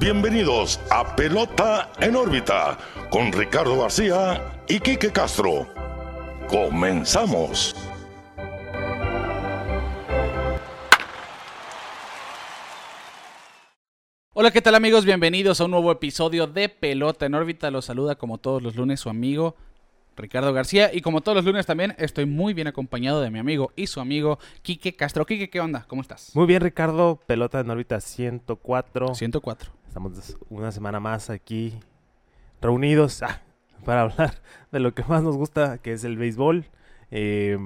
bienvenidos a Pelota en órbita con Ricardo García y Quique Castro. Comenzamos. Hola, ¿qué tal amigos? Bienvenidos a un nuevo episodio de Pelota en órbita. Los saluda como todos los lunes su amigo Ricardo García. Y como todos los lunes también estoy muy bien acompañado de mi amigo y su amigo Quique Castro. Quique, ¿qué onda? ¿Cómo estás? Muy bien, Ricardo. Pelota en órbita 104. 104. Estamos una semana más aquí reunidos ah, para hablar de lo que más nos gusta, que es el béisbol. Eh,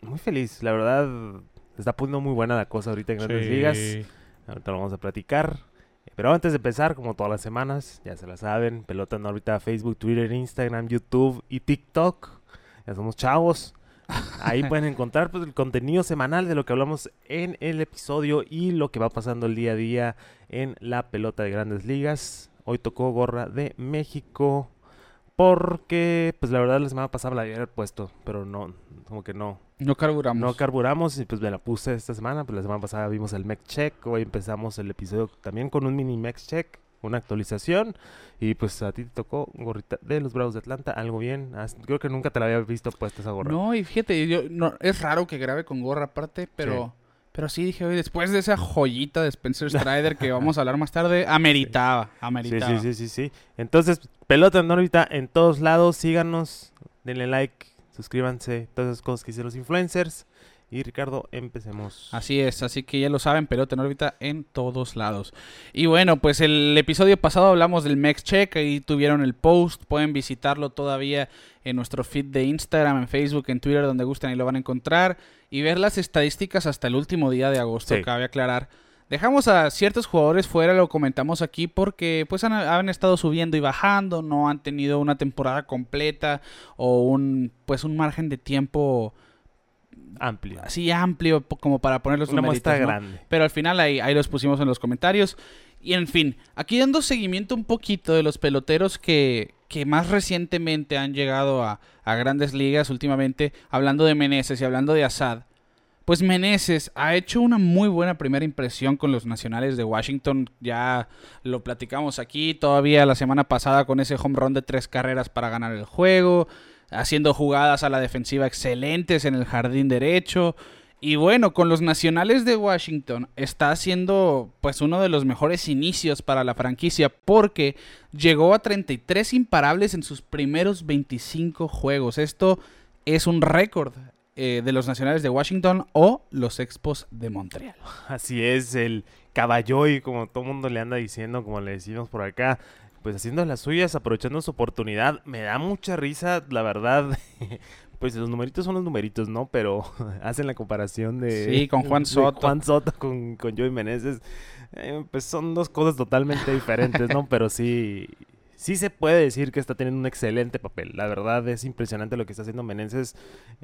muy feliz, la verdad. Está poniendo muy buena la cosa ahorita en grandes ligas. Ahorita lo vamos a platicar. Pero antes de empezar, como todas las semanas, ya se la saben, pelota en órbita, Facebook, Twitter, Instagram, YouTube y TikTok. Ya somos chavos. Ahí pueden encontrar pues, el contenido semanal de lo que hablamos en el episodio y lo que va pasando el día a día en la pelota de grandes ligas. Hoy tocó gorra de México porque, pues la verdad la semana pasada la había puesto, pero no, como que no, no carburamos. No carburamos y pues me la puse esta semana. Pues la semana pasada vimos el Mech Check. Hoy empezamos el episodio también con un mini Mech Check, una actualización. Y pues a ti te tocó gorrita de los Bravos de Atlanta, algo bien. Creo que nunca te la había visto puesta esa gorra. No, y fíjate, yo, no, es raro que grabe con gorra aparte, pero... Pero sí dije, hoy después de esa joyita de Spencer Strider que vamos a hablar más tarde, ameritaba, ameritaba. Sí, sí, sí, sí, sí. Entonces, pelota en órbita en todos lados, síganos, denle like, suscríbanse, todas esas cosas que hicieron los influencers. Y Ricardo, empecemos. Así es, así que ya lo saben, pelota en órbita en todos lados. Y bueno, pues el episodio pasado hablamos del Mex Check, ahí tuvieron el post, pueden visitarlo todavía en nuestro feed de Instagram, en Facebook, en Twitter, donde gusten, y lo van a encontrar. Y ver las estadísticas hasta el último día de agosto, cabe aclarar. Dejamos a ciertos jugadores fuera, lo comentamos aquí, porque pues han, estado subiendo y bajando, no han tenido una temporada completa o un pues un margen de tiempo amplio. Así amplio como para ponerlos una muestra grande. Pero al final ahí, ahí los pusimos en los comentarios. Y en fin, aquí dando seguimiento un poquito de los peloteros que, que más recientemente han llegado a, a grandes ligas últimamente, hablando de Meneses y hablando de Assad. Pues Meneses ha hecho una muy buena primera impresión con los nacionales de Washington. Ya lo platicamos aquí todavía la semana pasada con ese home run de tres carreras para ganar el juego. Haciendo jugadas a la defensiva excelentes en el jardín derecho. Y bueno, con los nacionales de Washington está haciendo pues uno de los mejores inicios para la franquicia porque llegó a 33 imparables en sus primeros 25 juegos. Esto es un récord eh, de los Nacionales de Washington o los Expos de Montreal. Así es, el y como todo mundo le anda diciendo, como le decimos por acá, pues haciendo las suyas, aprovechando su oportunidad. Me da mucha risa, la verdad. pues los numeritos son los numeritos, ¿no? Pero hacen la comparación de... Sí, con Juan Soto. Juan Soto con, con Joey Meneses. Eh, pues son dos cosas totalmente diferentes, ¿no? Pero sí, sí se puede decir que está teniendo un excelente papel. La verdad es impresionante lo que está haciendo Meneses,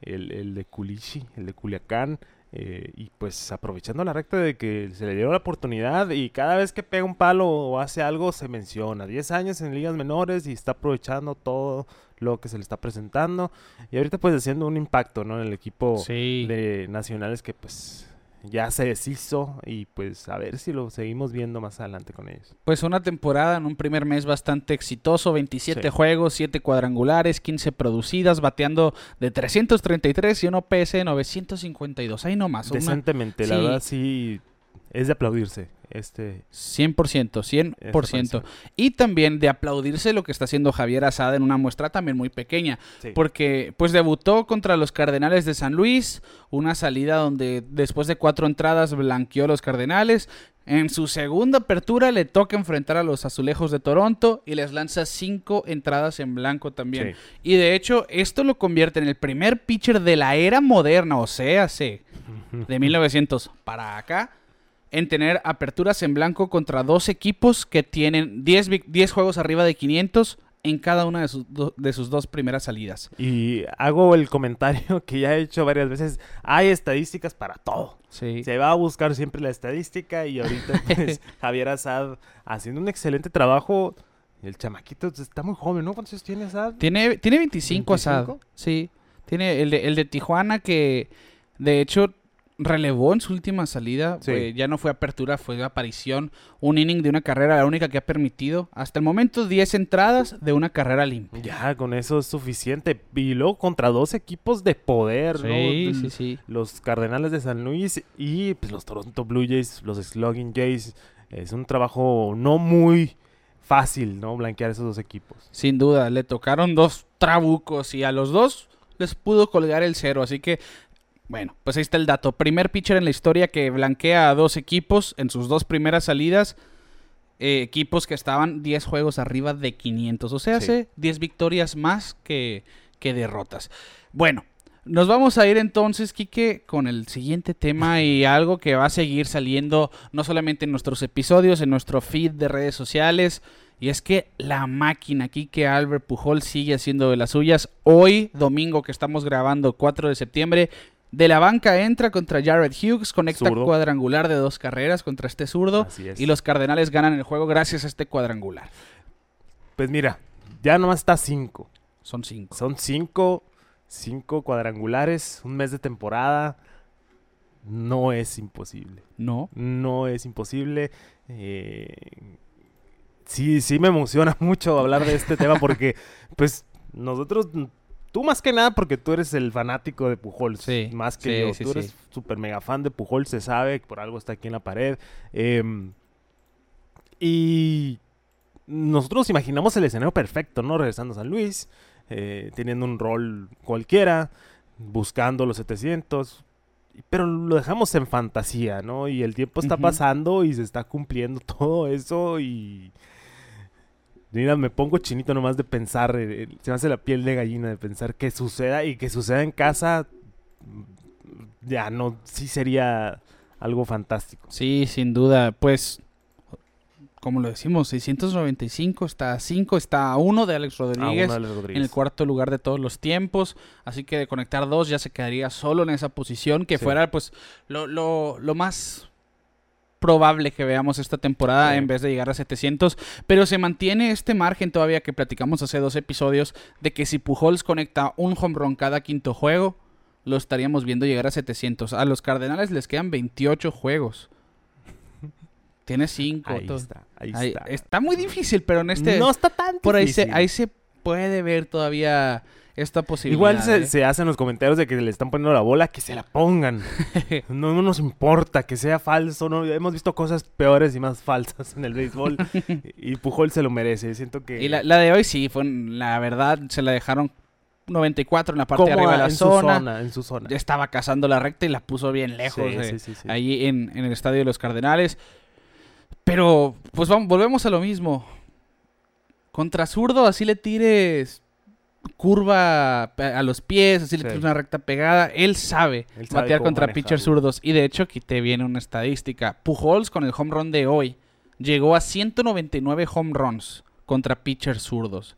el, el de Culichi, el de Culiacán. Eh, y pues aprovechando la recta de que se le dio la oportunidad y cada vez que pega un palo o hace algo se menciona. 10 años en ligas menores y está aprovechando todo lo que se le está presentando. Y ahorita pues haciendo un impacto ¿no? en el equipo de nacionales que pues ya se deshizo y pues a ver si lo seguimos viendo más adelante con ellos. Pues una temporada en un primer mes bastante exitoso, 27 juegos, 7 cuadrangulares, 15 producidas, bateando de 333 y un OPS de 952, ahí nomás. Decentemente, la verdad sí es de aplaudirse. Este 100%, 100%. Y también de aplaudirse lo que está haciendo Javier Asada en una muestra también muy pequeña. Porque pues debutó contra los Cardenales de San Luis, una salida donde después de cuatro entradas blanqueó a los Cardenales. En su segunda apertura le toca enfrentar a los Azulejos de Toronto y les lanza cinco entradas en blanco también. Y de hecho, esto lo convierte en el primer pitcher de la era moderna, o sea, de 1900 para acá, en tener aperturas en blanco contra dos equipos que tienen 10, 10 juegos arriba de 500 en cada una de sus, de sus dos primeras salidas. Y hago el comentario que ya he hecho varias veces, hay estadísticas para todo. Se va a buscar siempre la estadística y ahorita pues, Javier Azad haciendo un excelente trabajo. El chamaquito está muy joven, ¿no? ¿Cuántos años tiene Azad? Tiene, tiene 25, 25, Azad. Sí. Tiene el de, el de Tijuana que, de hecho, relevó en su última salida. Sí. ya no fue apertura, fue aparición. Un inning de una carrera, la única que ha permitido. Hasta el momento, 10 entradas de una carrera limpia. Ya, con eso es suficiente. Y luego contra dos equipos de poder, ¿no? Sí, L- sí, sí. Los Cardenales de San Luis y pues, los Toronto Blue Jays, los Slugging Jays. Es un trabajo no muy fácil, ¿no? Blanquear esos dos equipos. Sin duda, le tocaron dos trabucos y a los dos les pudo colgar el cero. Así que, bueno, pues ahí está el dato. Primer pitcher en la historia que blanquea a dos equipos en sus dos primeras salidas. eh, equipos que estaban 10 juegos arriba de 500. O sea, Sí. hace 10 victorias más que, que derrotas. Bueno, nos vamos a ir entonces, Quique, con el siguiente tema y algo que va a seguir saliendo no solamente en nuestros episodios, en nuestro feed de redes sociales. Y es que la máquina Quique Albert Pujol sigue haciendo de las suyas. Hoy, domingo que estamos grabando, 4 de septiembre, de la banca entra contra Jared Hughes, conecta Zurdo. cuadrangular de dos carreras contra este zurdo. Es. Y los Cardenales ganan el juego gracias a este cuadrangular. Pues mira, ya nomás está cinco. Son cinco. Son cinco, cinco cuadrangulares, un mes de temporada. No es imposible. No. No es imposible. Eh, sí, sí me emociona mucho hablar de este tema porque, pues, nosotros, tú más que nada porque tú eres el fanático de Pujols, Sí, más que sí, yo. sí, tú eres súper mega fan de Pujols, se sabe, por algo está aquí en la pared. Em, y nosotros imaginamos el escenario perfecto, ¿no? Regresando a San Luis, eh, teniendo un rol cualquiera, buscando los 700, pero lo dejamos en fantasía, ¿no? Y el tiempo está pasando y se está cumpliendo todo eso y... Mira, me pongo chinito nomás de pensar, eh, eh, se me hace la piel de gallina de pensar que suceda y que suceda en casa, mm, ya no, sí sería algo fantástico. Sí, sin duda. Pues, como lo decimos, 695 está a 5, está a 1 de Alex Rodríguez. de los en el Rodríguez. cuarto lugar de todos los tiempos. Así que de conectar dos ya se quedaría solo en esa posición, que Sí. fuera pues lo, lo- lo más probable que veamos esta temporada Sí. en vez de llegar a 700. Pero se mantiene este margen todavía que platicamos hace dos episodios de que si Pujols conecta un home run cada quinto juego, lo estaríamos viendo llegar a 700. A los Cardenales les quedan 28 juegos. Tiene 5. Ahí está, ahí está. está muy difícil, pero en este no está tan por ahí se, difícil. ahí se puede ver todavía esta posibilidad. Igual se, ¿eh? se hacen los comentarios de que le están poniendo la bola, que se la pongan. No, no nos importa que sea falso. No, hemos visto cosas peores y más falsas en el béisbol. y Pujol se lo merece. Siento que. Y la, la de hoy sí, fue la verdad, se la dejaron 94 en la parte de arriba de la en zona. su zona. En su zona. Ya estaba cazando la recta y la puso bien lejos Sí, de- sí, sí, sí. ahí en, en el estadio de los Cardenales. Pero, pues vamos, volvemos a lo mismo. Contra zurdo, así le tires curva a los pies, así le tires una recta pegada. Él sabe Él sabe batear contra pitchers zurdos. Y de hecho, aquí te viene una estadística. Pujols con el home run de hoy llegó a 199 home runs contra pitchers zurdos.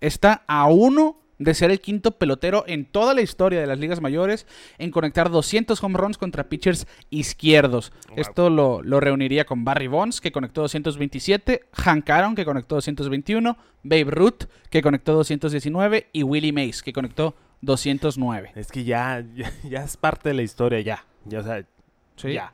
Está a uno de ser el quinto pelotero en toda la historia de las ligas mayores en conectar 200 home runs contra pitchers izquierdos. Wow. Esto lo, lo reuniría con Barry Bonds, que conectó 227, Hank Aaron, que conectó 221, Babe Ruth, que conectó 219, y Willie Mays, que conectó 209. Es que ya, ya, ya es parte de la historia, ya. Ya, o sea, ¿Sí? ya.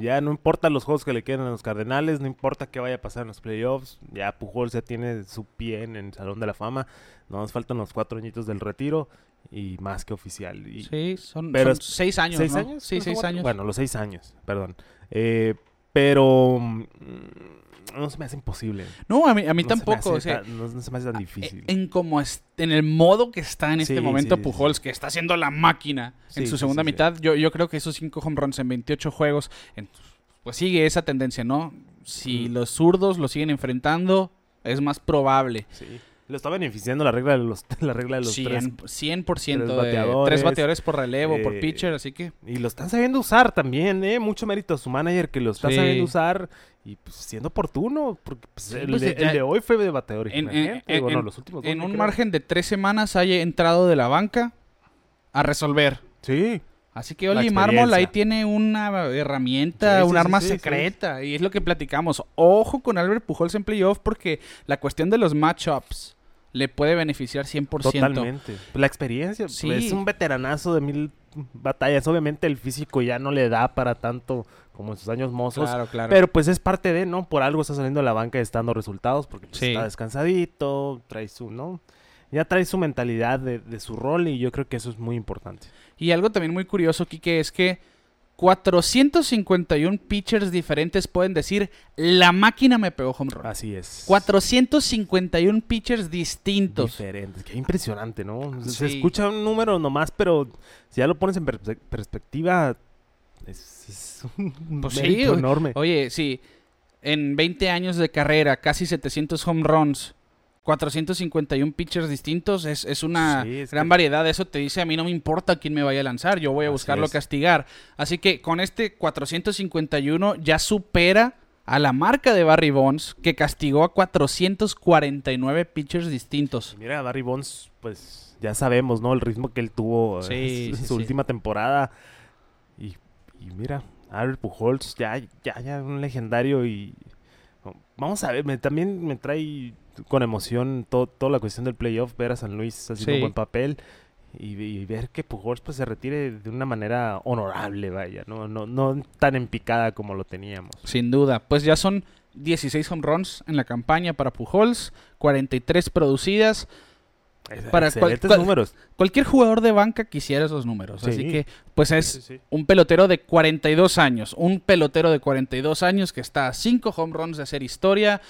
Ya no importa los juegos que le quedan a los Cardenales, no importa qué vaya a pasar en los playoffs. Ya Pujol ya tiene su pie en el Salón de la Fama. Nos faltan los cuatro añitos del retiro y más que oficial. Y Sí, son, Pero son seis años, ¿Seis ¿no? años? Sí, ¿No son seis años. Bueno, los seis años, perdón. Eh, pero mm, no se me hace imposible. no, a mí, a mí No se me tampoco. hace o sea, no, no se me hace tan difícil. En como es, en el modo que está en este Sí, momento sí, sí, Pujols, que está haciendo la máquina en su segunda mitad, Yo, yo creo que esos cinco home runs en 28 juegos, pues sigue esa tendencia, ¿no? Si Mm. los zurdos lo siguen enfrentando, es más probable. Sí. Lo está beneficiando la regla de los, la regla de los tres 100%, 100% tres de bateadores, tres bateadores por relevo, por eh, pitcher, así que Y lo están sabiendo usar también, ¿eh? Mucho mérito a su manager que lo está Sí. sabiendo usar y pues siendo oportuno. Porque pues, Sí, el, pues, de, ya- el de hoy fue de bateador. en, en- en- bueno, en- los últimos dos en no un creo. margen de tres semanas haya entrado de la banca a resolver. Sí. Así que Oli Mármol ahí tiene una herramienta, Sí, sí, un sí, arma secreta. Y es lo que platicamos. Ojo con Albert Pujols en playoff porque la cuestión de los matchups le puede beneficiar 100%. Totalmente. La experiencia, Sí. es un veteranazo de mil batallas. Obviamente el físico ya no le da para tanto como en sus años mozos. Claro, claro. Pero pues es parte de, ¿no? Por algo está saliendo de la banca y está dando resultados porque pues, está descansadito, trae su, ¿no? Ya trae su mentalidad de, de su rol y yo creo que eso es muy importante. Y algo también muy curioso, Kike, es que 451 pitchers diferentes pueden decir, la máquina me pegó home run. Así es. 451 pitchers distintos. diferentes. Qué impresionante, ¿no? Se- escucha un número nomás, pero si ya lo pones en perspectiva, es, es un Pues sí, enorme. Oye, sí, en 20 años de carrera, casi 700 home runs, 451 pitchers distintos, es, es una Sí, es gran que- variedad. Eso te dice, a mí no me importa quién me vaya a lanzar, yo voy a Así buscarlo es. castigar. Así que con este 451 ya supera a la marca de Barry Bonds, que castigó a 449 pitchers distintos. Mira, Barry Bonds, pues ya sabemos, ¿no? El ritmo que él tuvo eh, Sí, en sí, su última temporada. Y, y mira, Albert Pujols, ya, ya, ya un legendario y... Vamos a ver, me- también me trae con emoción to- toda la cuestión del playoff, ver a San Luis haciendo Sí. un buen papel y, y ver que Pujols pues se retire de una manera honorable, vaya, no, no, no tan en picada como lo teníamos. Sin duda, pues ya son 16 home runs en la campaña para Pujols, 43 producidas. Para cual- cual- números. Cualquier jugador de banca quisiera esos números. Así Sí. que, pues es Sí, sí. un pelotero de 42 años. Un pelotero de 42 años que está a 5 home runs de hacer historia.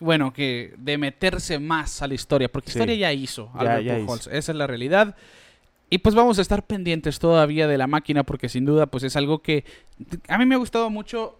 Bueno, que de meterse más a la historia. Porque Sí. historia ya hizo Ya- ya Pujols. Esa es la realidad. Y pues vamos a estar pendientes todavía de la máquina. Porque sin duda, pues es algo que. A mí me ha gustado mucho.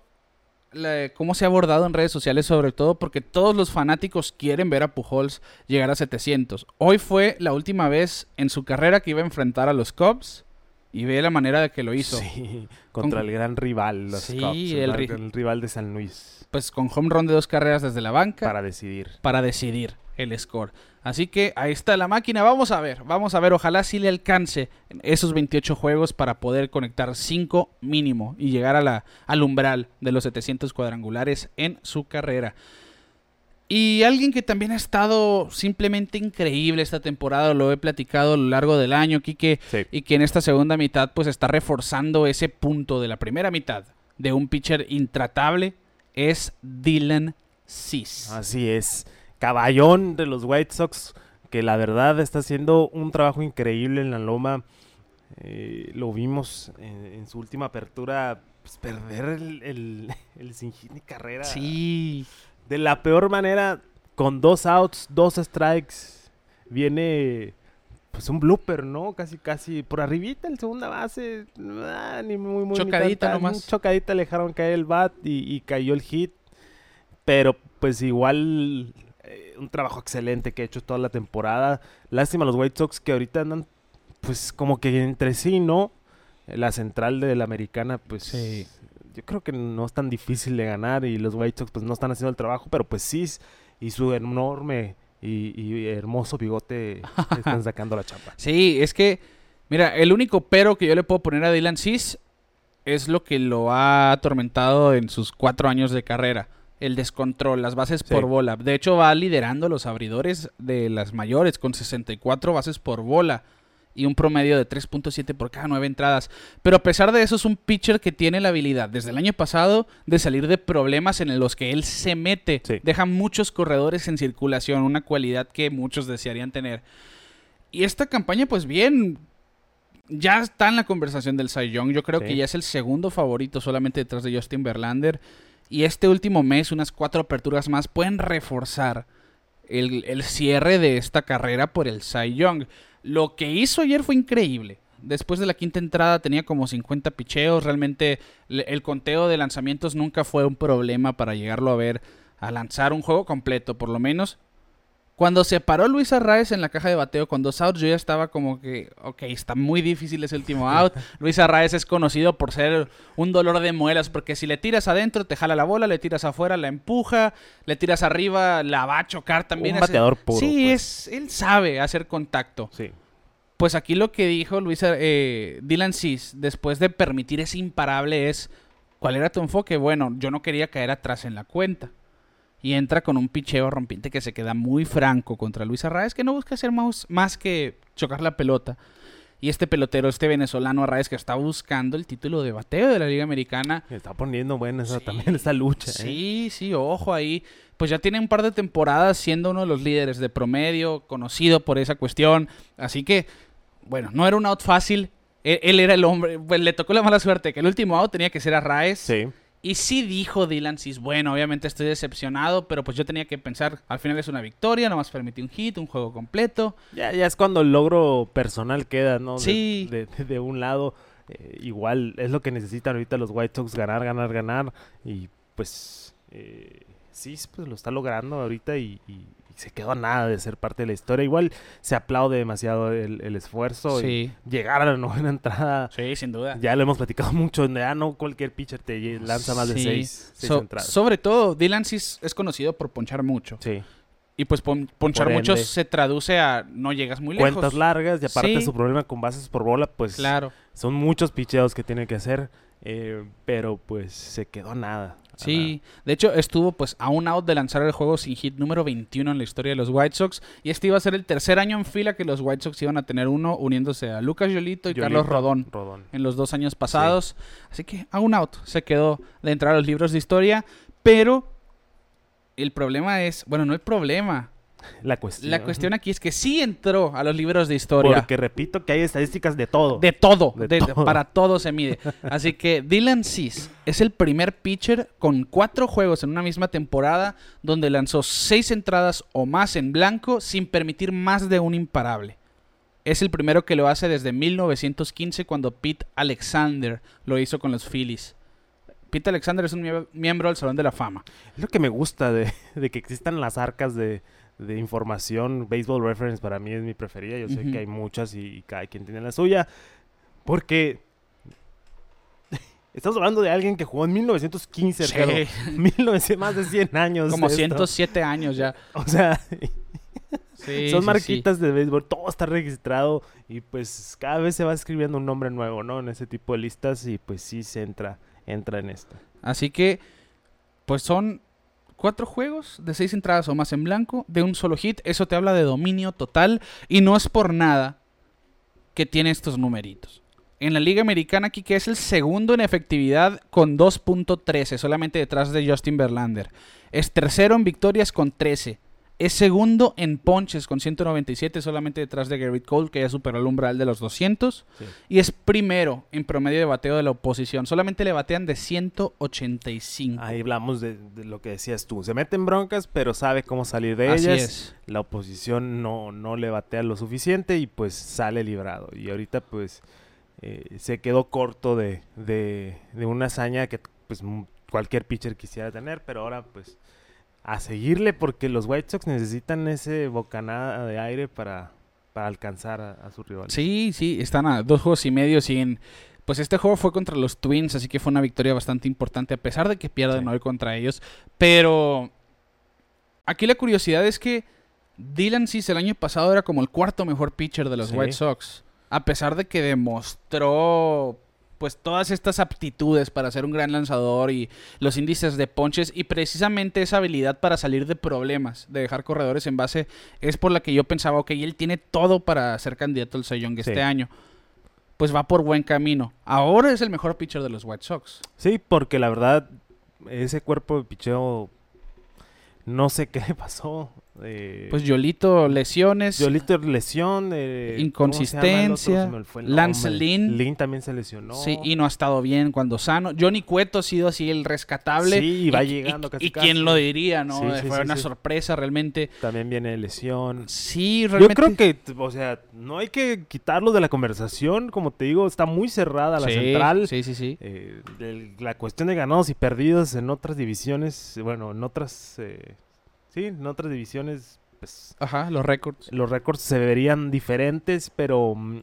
la- cómo se ha abordado en redes sociales, sobre todo porque todos los fanáticos quieren ver a Pujols llegar a 700. Hoy fue la última vez en su carrera que iba a enfrentar a los Cubs y ve la manera de que lo hizo. Sí, contra Con- el gran rival, los Sí, Cubs, el el, ri- gran rival de San Luis, Pues con home run de dos carreras desde la banca para para, decidir. decidir el score. Así que ahí está la máquina. Vamos a ver, vamos a ver. Ojalá sí le alcance esos 28 juegos para poder conectar 5 mínimo y llegar a la, al umbral de los 700 cuadrangulares en su carrera. Y alguien que también ha estado simplemente increíble esta temporada, lo he platicado a lo largo del año, Quique, Sí. y que en esta segunda mitad pues está reforzando ese punto de la primera mitad de un pitcher intratable, es Dylan Cease. Así es. Caballón de los White Sox, que la verdad está haciendo un trabajo increíble en la loma. Eh, lo vimos en, en su última apertura, pues, perder el, el, el sin carrera. Sí, De la peor manera, con dos outs, dos strikes. Viene pues un blooper, ¿no? Casi, casi por arribita el segunda base. ah, ni muy, muy. ni Chocadita tan, nomás. Chocadita le dejaron caer el bat y, y cayó el hit. Pero pues igual eh, un trabajo excelente que ha hecho toda la temporada. Lástima los White Sox que ahorita andan pues como que entre sí, ¿no? La central de la americana pues Sí. yo creo que no es tan difícil de ganar y los White Sox pues no están haciendo el trabajo, pero pues sí y su enorme y, y hermoso bigote están sacando la chapa. sí, es que, mira, el único pero que yo le puedo poner a Dylan Cease es lo que lo ha atormentado en sus cuatro años de carrera. El descontrol, las bases Sí. por bola. De hecho, va liderando los abridores de las mayores con 64 bases por bola y un promedio de 3.7 por cada nueve entradas. Pero a pesar de eso, es un pitcher que tiene la habilidad desde el año pasado de salir de problemas en los que él se mete. Sí. Deja muchos corredores en circulación, una cualidad que muchos desearían tener. Y esta campaña, pues bien, ya está en la conversación del Cy Young. Yo creo Sí. que ya es el segundo favorito solamente detrás de Justin Verlander. Y este último mes, unas cuatro aperturas más, pueden reforzar el, el cierre de esta carrera por el Cy Young. Lo que hizo ayer fue increíble. Después de la quinta entrada tenía como 50 picheos. Realmente el conteo de lanzamientos nunca fue un problema para llegarlo a ver a lanzar un juego completo, por lo menos. Cuando se paró Luis Arraez en la caja de bateo con dos outs, yo ya estaba como que, ok, está muy difícil ese último out. Luis Arraez es conocido por ser un dolor de muelas, porque si le tiras adentro, te jala la bola, le tiras afuera, la empuja, le tiras arriba, la va a chocar también. Un bateador puro, Sí, pues. es, él sabe hacer contacto. Sí. Pues aquí lo que dijo Luis eh, Dylan Cease, después de permitir ese imparable, es: ¿cuál era tu enfoque? Bueno, yo no quería caer atrás en la cuenta. Y entra con un picheo rompiente que se queda muy franco contra Luis Arraez, que no busca hacer más, más que chocar la pelota. Y este pelotero, este venezolano Arraez, que está buscando el título de bateo de la Liga Americana. Está poniendo buena esa, Sí. también esa lucha. ¿eh? Sí, sí, ojo ahí. Pues ya tiene un par de temporadas siendo uno de los líderes de promedio, conocido por esa cuestión. Así que, bueno, no era un out fácil. Él, él era el hombre, pues le tocó la mala suerte que el último out tenía que ser a Raez. Sí. Y sí dijo Dylan Cis, bueno, obviamente estoy decepcionado, pero pues yo tenía que pensar, al final es una victoria, nomás permití un hit, un juego completo. Ya, ya es cuando el logro personal queda, ¿no? Sí. De, de- de un lado. eh, igual es lo que necesitan ahorita los White Sox, ganar, ganar, ganar. Y pues eh, sí, pues lo está logrando ahorita y se quedó a nada de ser parte de la historia. Igual se aplaude demasiado el, el esfuerzo. y Sí, llegar a la novena entrada. sí, sin duda. Ya lo hemos platicado mucho, ya no cualquier pitcher te lanza más de Sí. seis, seis So- entradas. sobre todo, Dylan Cis es conocido por ponchar mucho. sí. Y pues pon- ponchar mucho se traduce a no llegas muy lejos. Cuentas largas y aparte Sí. su problema con bases por bola, pues Claro. son muchos picheos que tiene que hacer, eh, pero pues se quedó nada. Sí, de hecho estuvo pues a un out de lanzar el juego sin hit número 21 en la historia de los White Sox y este iba a ser el tercer año en fila que los White Sox iban a tener uno uniéndose a Lucas Yolito y. Carlos Rodón Rodón. en los dos años pasados. Así que a un out se quedó de entrar a los libros de historia, pero el problema es, bueno, no el problema, La cuestión. la cuestión aquí es que sí entró a los libros de historia. Porque repito que hay estadísticas de todo. De todo, De de- todo. para todo se mide. Así que Dylan Cis es el primer pitcher con cuatro juegos en una misma temporada donde lanzó seis entradas o más en blanco sin permitir más de un imparable. Es el primero que lo hace desde 1915 cuando Pete Alexander lo hizo con los Phillies. Pete Alexander es un mie- miembro del Salón de la Fama. Es lo que me gusta de, de que existan las arcas de, de información. Baseball Reference para mí es mi preferida. Yo sé que hay muchas y, cada quien tiene la suya. Porque estamos hablando de alguien que jugó en 1915, Sí, Ricardo. 1900, más de 100 años. como esto. 107 años ya. O sea, Sí, son sí, marquitas de béisbol, todo está registrado y pues cada vez se va escribiendo un nombre nuevo, ¿no? En ese tipo de listas y pues sí se entra, entra en esta. Así que, pues son cuatro juegos de seis entradas o más en blanco, de un solo hit. Eso te habla de dominio total y no es por nada que tiene estos numeritos. En la Liga Americana, que es el segundo en efectividad con 2.13, solamente detrás de Justin Verlander. Es tercero en victorias con 13. Es segundo en ponches con 197, solamente detrás de Garrett Cole, que ya superó el umbral de los 200. Sí. Y es primero en promedio de bateo de la oposición. Solamente le batean de 185. Ahí hablamos de, de lo que decías tú. Se meten broncas, pero sabe cómo salir de Así ellas. es. La oposición no, no le batea lo suficiente y pues sale librado. Y ahorita pues eh, se quedó corto de, de, de una hazaña que pues cualquier pitcher quisiera tener, pero ahora pues a seguirle porque los White Sox necesitan ese bocanada de aire para, para alcanzar a, a su rival. Sí, sí, están a dos juegos y medio sin... Pues este juego fue contra los Twins, así que fue una victoria bastante importante, a pesar de que pierden Sí. hoy contra ellos. Pero aquí la curiosidad es que Dylan Cis el año pasado era como el cuarto mejor pitcher de los Sí. White Sox. A pesar de que demostró pues todas estas aptitudes para ser un gran lanzador y los índices de ponches y precisamente esa habilidad para salir de problemas, de dejar corredores en base, es por la que yo pensaba, ok, él tiene todo para ser candidato al Cy Young Sí. este año. Pues va por buen camino. Ahora es el mejor pitcher de los White Sox. Sí, porque la verdad, ese cuerpo de picheo, no sé qué le pasó. Eh, Pues Yolito, lesiones. Yolito lesión, eh, Inconsistencia, Lance. Lynn. Lynn también se lesionó. Sí, y no ha estado bien cuando sano. Johnny Cueto ha sido así el rescatable. Sí, y va y- llegando y, casi, y casi. quién lo diría, ¿no? Sí, sí, Fue sí, una sorpresa realmente. También viene lesión. Sí, Yo realmente. creo que, o sea, no hay que quitarlo de la conversación. Como te digo, está muy cerrada la central. Sí, sí, sí. Eh, el- la cuestión de ganados y perdidos en otras divisiones, bueno, en otras, eh, sí, en otras divisiones, pues Ajá, los récords. los récords se verían diferentes, pero mm,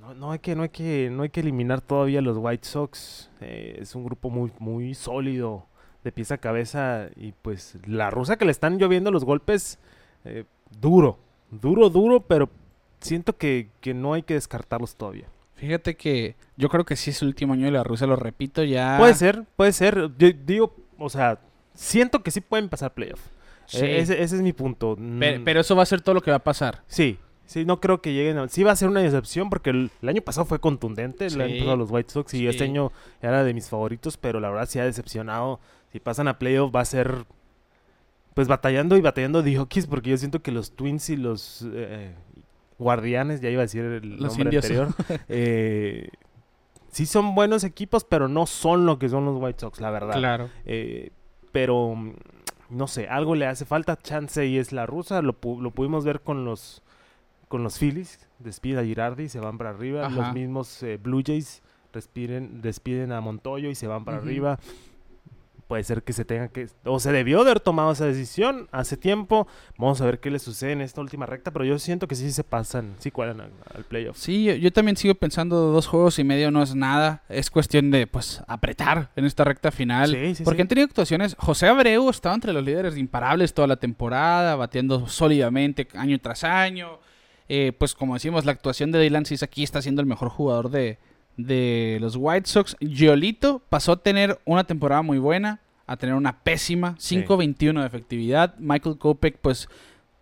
no, no hay que, no hay que, no hay que eliminar todavía a los White Sox. Eh, es un grupo muy, muy sólido de pieza a cabeza y pues la rusa que le están lloviendo los golpes, eh, duro, duro, duro, pero siento que, que no hay que descartarlos todavía. Fíjate que yo creo que sí es el último año de la Rusia, lo repito ya. Puede ser, puede ser. Yo digo, o sea, siento que sí pueden pasar playoff. Sí. Eh, ese, ese es mi punto. Mm, Pero, eso va a ser todo lo que va a pasar. Sí, sí, no creo que lleguen a... Sí va a ser una decepción porque el, el año pasado fue contundente, el Sí. año pasado los White Sox y Sí. este año era de mis favoritos, pero la verdad sí ha decepcionado. Si pasan a playoff va a ser... Pues batallando y batallando de Hokies porque yo siento que los Twins y los eh, Guardianes, ya iba a decir el Los nombre indios. anterior, eh, sí son buenos equipos, pero no son lo que son los White Sox, la verdad. Claro. Eh, pero mm, no sé, algo le hace falta. Chance y es la rusa. Lo, pu- lo pudimos ver con los con los Phillies. Despiden a Girardi y se van para arriba. Ajá. Los mismos eh, Blue Jays despiden, despiden a Montoyo y se van para arriba. Puede ser que se tenga que... O se debió de haber tomado esa decisión hace tiempo. Vamos a ver qué le sucede en esta última recta. Pero yo siento que sí se pasan, sí cuelan al, al playoff. Sí, yo, yo también sigo pensando dos juegos y medio no es nada. Es cuestión de, pues, apretar en esta recta final. Sí, sí, porque sí. han tenido actuaciones. José Abreu estaba entre los líderes imparables toda la temporada, batiendo sólidamente año tras año. Eh, pues, como decimos, la actuación de Dylan Cis aquí está siendo el mejor jugador de, de los White Sox. Giolito pasó a tener una temporada muy buena a tener una pésima, 5.21 de efectividad. Michael Kopech, pues,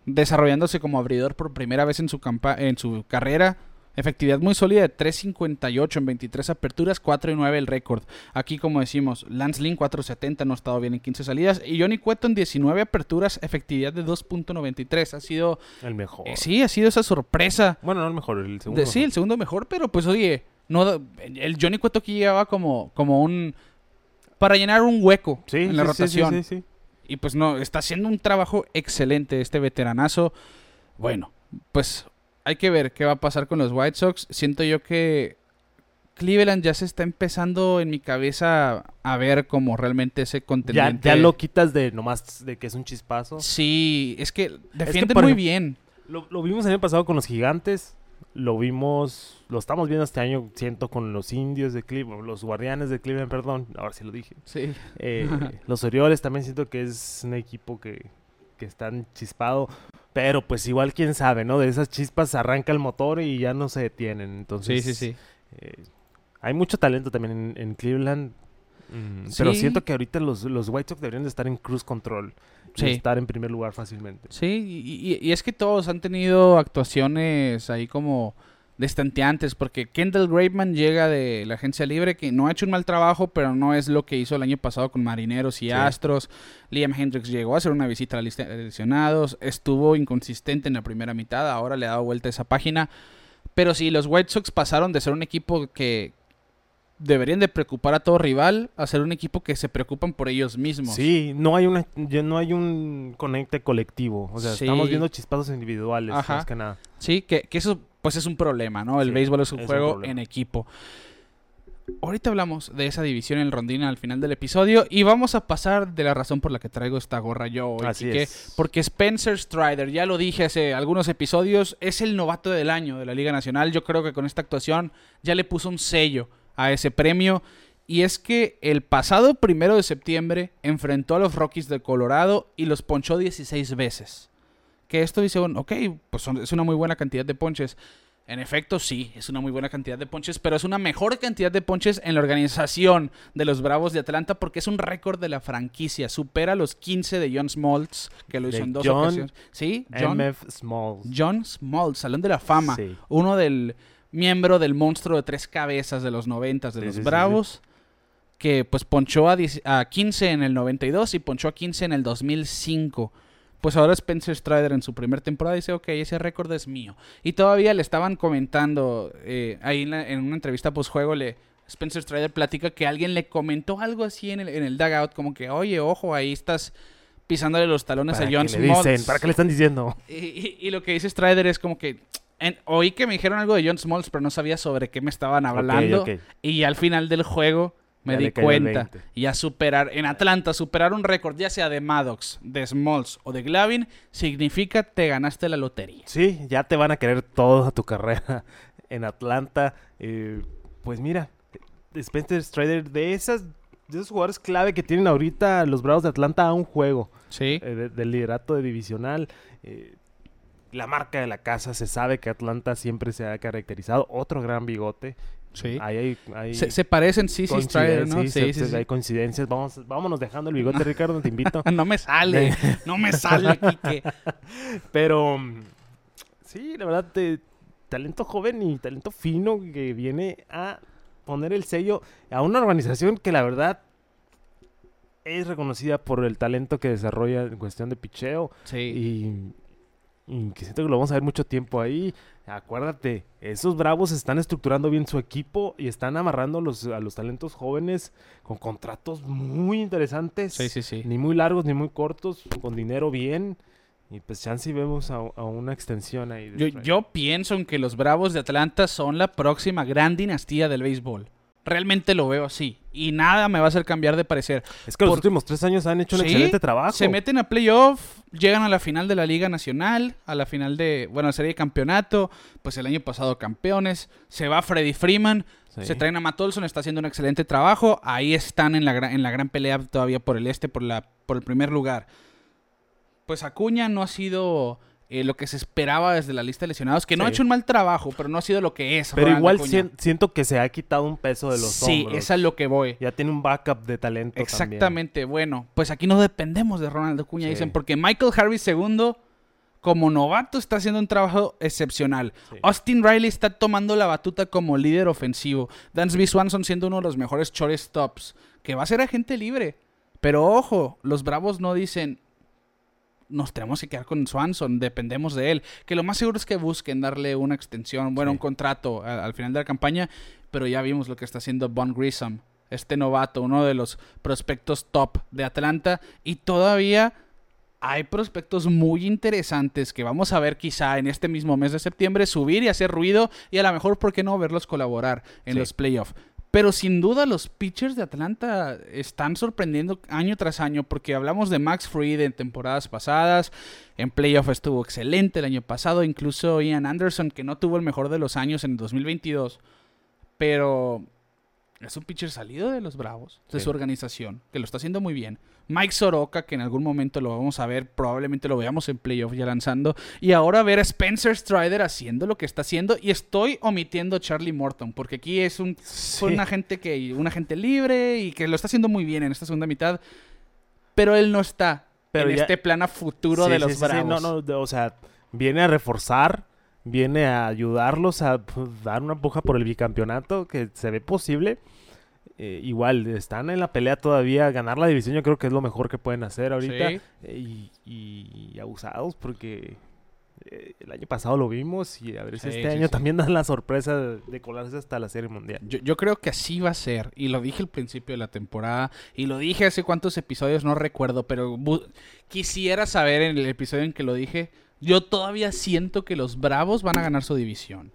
desarrollándose como abridor por primera vez en su, campa en su carrera. Efectividad muy sólida de 3.58 en 23 aperturas, 4 y 9 el récord. Aquí, como decimos, Lance Lynn 4.70 no ha estado bien en 15 salidas. Y Johnny Cueto en 19 aperturas, efectividad de 2.93. Ha sido, El mejor. eh, sí, ha sido esa sorpresa. Bueno, no el mejor, el segundo. De- sí, el segundo mejor, pero pues oye, no, el Johnny Cueto aquí llegaba como, como un... Para llenar un hueco Sí, en la sí, sí, sí, rotación. sí. Y pues no, está haciendo un trabajo excelente este veteranazo. Bueno, pues hay que ver qué va a pasar con los White Sox. Siento yo que Cleveland ya se está empezando en mi cabeza a ver como realmente ese contendiente. ya lo quitas de nomás de que es un chispazo. Sí, es que defienden por muy ejemplo- bien. Lo, lo vimos el año pasado con los gigantes. Lo vimos, lo estamos viendo este año, siento, con los indios de Cleveland, los guardianes de Cleveland, perdón, ahora sí lo dije. Sí. Eh, los Orioles también siento que es un equipo que, que están chispado. Pero pues igual quién sabe, ¿no? De esas chispas arranca el motor y ya no se detienen. Entonces, Sí, sí, sí. eh, hay mucho talento también en, en Cleveland. Mm, Pero siento que ahorita los, los White Sox deberían de estar en cruise control. y estar en primer lugar fácilmente. Sí, y, y- y es que todos han tenido actuaciones ahí como destanteantes, porque Kendall Graveman llega de la agencia libre, que no ha hecho un mal trabajo, pero no es lo que hizo el año pasado con Marineros y Sí. Astros. Liam Hendricks llegó a hacer una visita a la lista de lesionados, estuvo inconsistente en la primera mitad, ahora le ha dado vuelta a esa página. Pero sí, los White Sox pasaron de ser un equipo que deberían de preocupar a todo rival a ser un equipo que se preocupan por ellos mismos. Sí, no hay una, ya no hay un conecte colectivo. O sea, Sí. estamos viendo chispazos individuales, Ajá. más que nada. Sí, que, que eso pues es un problema, ¿no? El Sí, béisbol es un es juego en equipo. Ahorita hablamos de esa división en el rondín al final del episodio y vamos a pasar de la razón por la que traigo esta gorra yo hoy, Así Quique, es. porque Spencer Strider, ya lo dije hace algunos episodios, es el novato del año de la Liga Nacional. Yo creo que con esta actuación ya le puso un sello a ese premio. Y es que el pasado primero de septiembre enfrentó a los Rockies de Colorado y los ponchó 16 veces. Que esto dice, bueno, ok, pues son- es una muy buena cantidad de ponches. En efecto, sí, es una muy buena cantidad de ponches, pero es una mejor cantidad de ponches en la organización de los Bravos de Atlanta porque es un récord de la franquicia. Supera los 15 de John Smoltz, que lo hizo De en dos John ocasiones. Sí, John, MF Smalls. John Smoltz, Salón de la Fama. Sí. Uno del miembro del monstruo de tres cabezas de los 90 de Sí, los sí, sí, Bravos. Que pues ponchó a, 10 a 15 en el 92 y ponchó a 15 en el 2005. Pues ahora Spencer Strider en su primer temporada dice, ok, ese récord es mío. Y todavía le estaban comentando, eh, ahí en, la- en una entrevista post-juego, le, Spencer Strider platica que alguien le comentó algo así en el, en el dugout, como que, oye, ojo, ahí estás pisándole los talones ¿Para a John Smoltz. ¿Para qué le están diciendo? Y, y- y lo que dice Strider es como que en- oí que me dijeron algo de John Smoltz, pero no sabía sobre qué me estaban hablando. Y al final del juego me Ya di cuenta. 20. Y a superar, en Atlanta, superar un récord, ya sea de Maddox, de Smoltz o de Glavin, significa te ganaste la lotería. Sí, ya te van a querer toda tu carrera en Atlanta. Eh, pues mira, Spencer Strider, de esas de esos jugadores clave que tienen ahorita los Bravos de Atlanta a un juego Sí. eh, de- del liderato de divisional. eh, la marca de la casa, se sabe que Atlanta siempre se ha caracterizado. Otro gran bigote. Sí. Ahí hay, hay Se, se parecen sí, sí, Strider, ¿no? Sí, sí, se- sí. hay coincidencias. Vamos, vámonos dejando el bigote, Ricardo, te invito. No me sale, no me sale, Quique. Pero sí, la verdad, te- talento joven y talento fino que viene a poner el sello a una organización que la verdad es reconocida por el talento que desarrolla en cuestión de picheo Sí. y, y que siento que lo vamos a ver mucho tiempo ahí. Acuérdate, esos bravos están estructurando bien su equipo y están amarrando a los, a los talentos jóvenes con contratos muy interesantes. Sí, sí, sí. Ni muy largos ni muy cortos, con dinero bien. Y pues chance y vemos a, a una extensión ahí. Yo, yo pienso en que los Bravos de Atlanta son la próxima gran dinastía del béisbol. Realmente lo veo así. Y nada me va a hacer cambiar de parecer. Es que los últimos tres años han hecho un Sí, excelente trabajo. Se meten a playoff, llegan a la final de la Liga Nacional, a la final de, bueno, serie de campeonato, pues el año pasado campeones, se va Freddy Freeman, Sí. se traen a Matt Olson, está haciendo un excelente trabajo, ahí están en la, gran- en la gran pelea todavía por el este, por, la, por el primer lugar. Pues Acuña no ha sido eh, lo que se esperaba desde la lista de lesionados, que no ha Sí. hecho un mal trabajo, pero no ha sido lo que es. Pero Ronald igual siento que se ha quitado un peso de los Sí, hombros. es a lo que voy. Ya tiene un backup de talento también. Exactamente, bueno, pues aquí no dependemos de Ronald Acuña, Sí. dicen, porque Michael Harris II, como novato, está haciendo un trabajo excepcional. Sí. Austin Riley está tomando la batuta como líder ofensivo. Dansby Swanson siendo uno de los mejores shortstops, que va a ser agente libre. Pero ojo, los Bravos no dicen, nos tenemos que quedar con Swanson, dependemos de él. Que lo más seguro es que busquen darle una extensión, bueno, Sí. un contrato a- al final de la campaña, pero ya vimos lo que está haciendo Von Grissom, este novato, uno de los prospectos top de Atlanta, y todavía hay prospectos muy interesantes que vamos a ver quizá en este mismo mes de septiembre subir y hacer ruido y a lo mejor, ¿por qué no verlos colaborar en Sí. los playoffs? Pero sin duda los pitchers de Atlanta están sorprendiendo año tras año porque hablamos de Max Fried en temporadas pasadas, en playoff estuvo excelente el año pasado, incluso Ian Anderson que no tuvo el mejor de los años en 2022, pero es un pitcher salido de los Bravos, de Sí. su organización, que lo está haciendo muy bien. Mike Soroka, que en algún momento lo vamos a ver, probablemente lo veamos en playoff ya lanzando. Y ahora ver a Spencer Strider haciendo lo que está haciendo. Y estoy omitiendo a Charlie Morton, porque aquí es un, fue Sí. un agente que, libre y que lo está haciendo muy bien en esta segunda mitad. Pero él no está Pero en ya- este plan a futuro Sí, de los Bravos. No, no, o sea, viene a reforzar, viene a ayudarlos a pues, dar una puja por el bicampeonato que se ve posible. Eh, igual, están en la pelea todavía. Ganar la división yo creo que es lo mejor que pueden hacer ahorita. Sí. Eh, y, abusados porque eh, el año pasado lo vimos y a ver si Sí, este sí, año también dan la sorpresa de, de colarse hasta la Serie Mundial. Yo, yo creo que así va a ser. Y lo dije al principio de la temporada. Y lo dije hace cuántos episodios, no recuerdo. Pero quisiera saber en el episodio en que lo dije. Yo todavía siento que los Bravos van a ganar su división.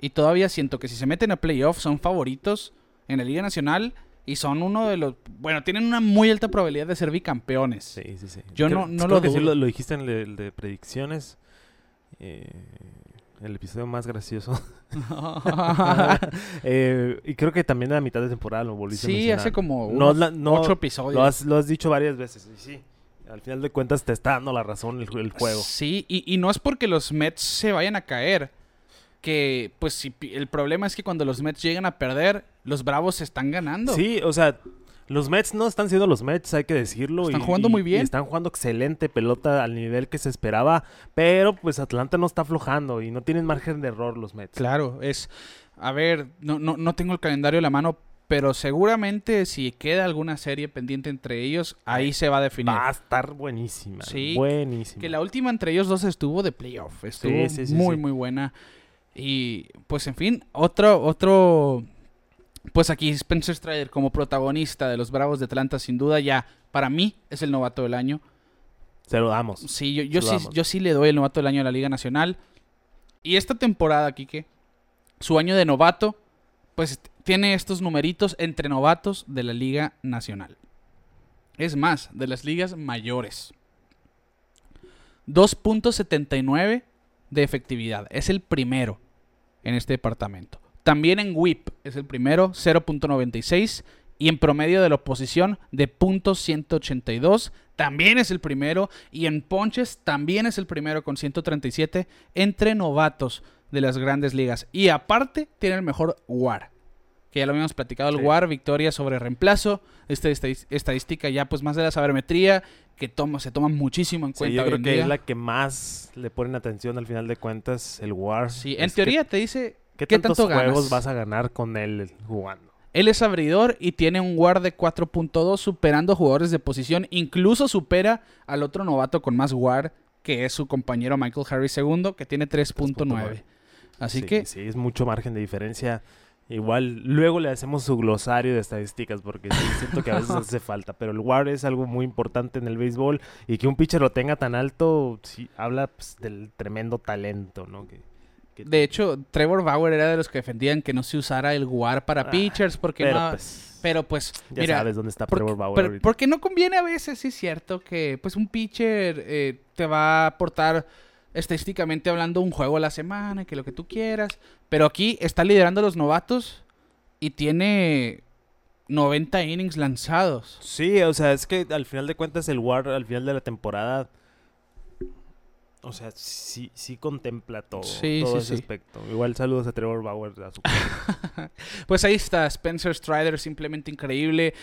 Y todavía siento que si se meten a playoffs son favoritos en la Liga Nacional. Y son uno de los... Bueno, tienen una muy alta probabilidad de ser bicampeones. Sí, sí, sí. Yo Creo- no- no creo lo que sí lo, lo dijiste en el, el de predicciones. eh, el episodio más gracioso. Eh, y creo que también a la mitad de temporada lo volviste a sí, mencionar. hace como No, unos la- no, ocho episodios. Lo has, lo has dicho varias veces. Sí, al final de cuentas te está dando la razón el, el juego. Sí, y, y no es porque los Mets se vayan a caer. Que, pues, si, el problema es que cuando los Mets llegan a perder, los Bravos se están ganando. Sí, o sea, los Mets no están siendo los Mets, hay que decirlo. Están y- jugando y- muy y bien. están jugando excelente pelota al nivel que se esperaba. Pero pues Atlanta no está aflojando y no tienen margen de error los Mets. Claro, es. A ver, no, no, no tengo el calendario a la mano, pero seguramente si queda alguna serie pendiente entre ellos, ahí se va a definir. Va a estar buenísima. Sí, Buenísima. Que la última entre ellos dos estuvo de playoff. Estuvo Sí, sí, sí, muy, muy buena. Y pues en fin, otro, otro. Pues aquí Spencer Strider como protagonista de los Bravos de Atlanta, sin duda, ya para mí es el novato del año. Se lo damos. Sí, yo, yo sí, yo sí le doy el novato del año a la Liga Nacional. Y esta temporada, Kike, su año de novato, pues tiene estos numeritos entre novatos de la Liga Nacional. Es más, de las ligas mayores. 2.79 de efectividad. Es el primero en este departamento. También en WIP es el primero, 0.96. Y en promedio de la oposición de .182 también es el primero. Y en ponches también es el primero con 137 entre novatos de las grandes ligas. Y aparte tiene el mejor WAR. Que ya lo habíamos platicado, el Sí. WAR, victoria sobre reemplazo, esta estadística ya pues más de la sabermetría, que toma, se toma muchísimo en Sí, cuenta yo creo que día. es la que más le ponen atención al final de cuentas, el War. Sí, en que- teoría te dice ¿Qué, ¿qué tantos tanto juegos ganas? vas a ganar con él jugando? Él es abridor y tiene un WAR de 4.2 superando jugadores de posición. Incluso supera al otro novato con más WAR, que es su compañero Michael Harris II, que tiene 3.9. Así Sí, que Sí, es mucho margen de diferencia. Igual, luego le hacemos su glosario de estadísticas porque sí, siento que a veces hace falta. Pero el WAR es algo muy importante en el béisbol y que un pitcher lo tenga tan alto, sí, habla pues, del tremendo talento, ¿no? Que, que De hecho, Trevor Bauer era de los que defendían que no se usara el WAR para Ah, pitchers porque pero, no... pues, pero pues, ya mira, sabes dónde está Trevor Bauer pero- porque no conviene a veces, sí es cierto, que pues un pitcher eh, te va a aportar estadísticamente hablando un juego a la semana, que lo que tú quieras. Pero aquí está liderando a los novatos y tiene 90 innings lanzados. Sí, o sea, es que al final de cuentas el WAR al final de la temporada, o sea, sí, sí contempla todo, Sí, todo sí, ese sí. aspecto. Igual saludos a Trevor Bauer, a su Pues ahí está, Spencer Strider, simplemente increíble.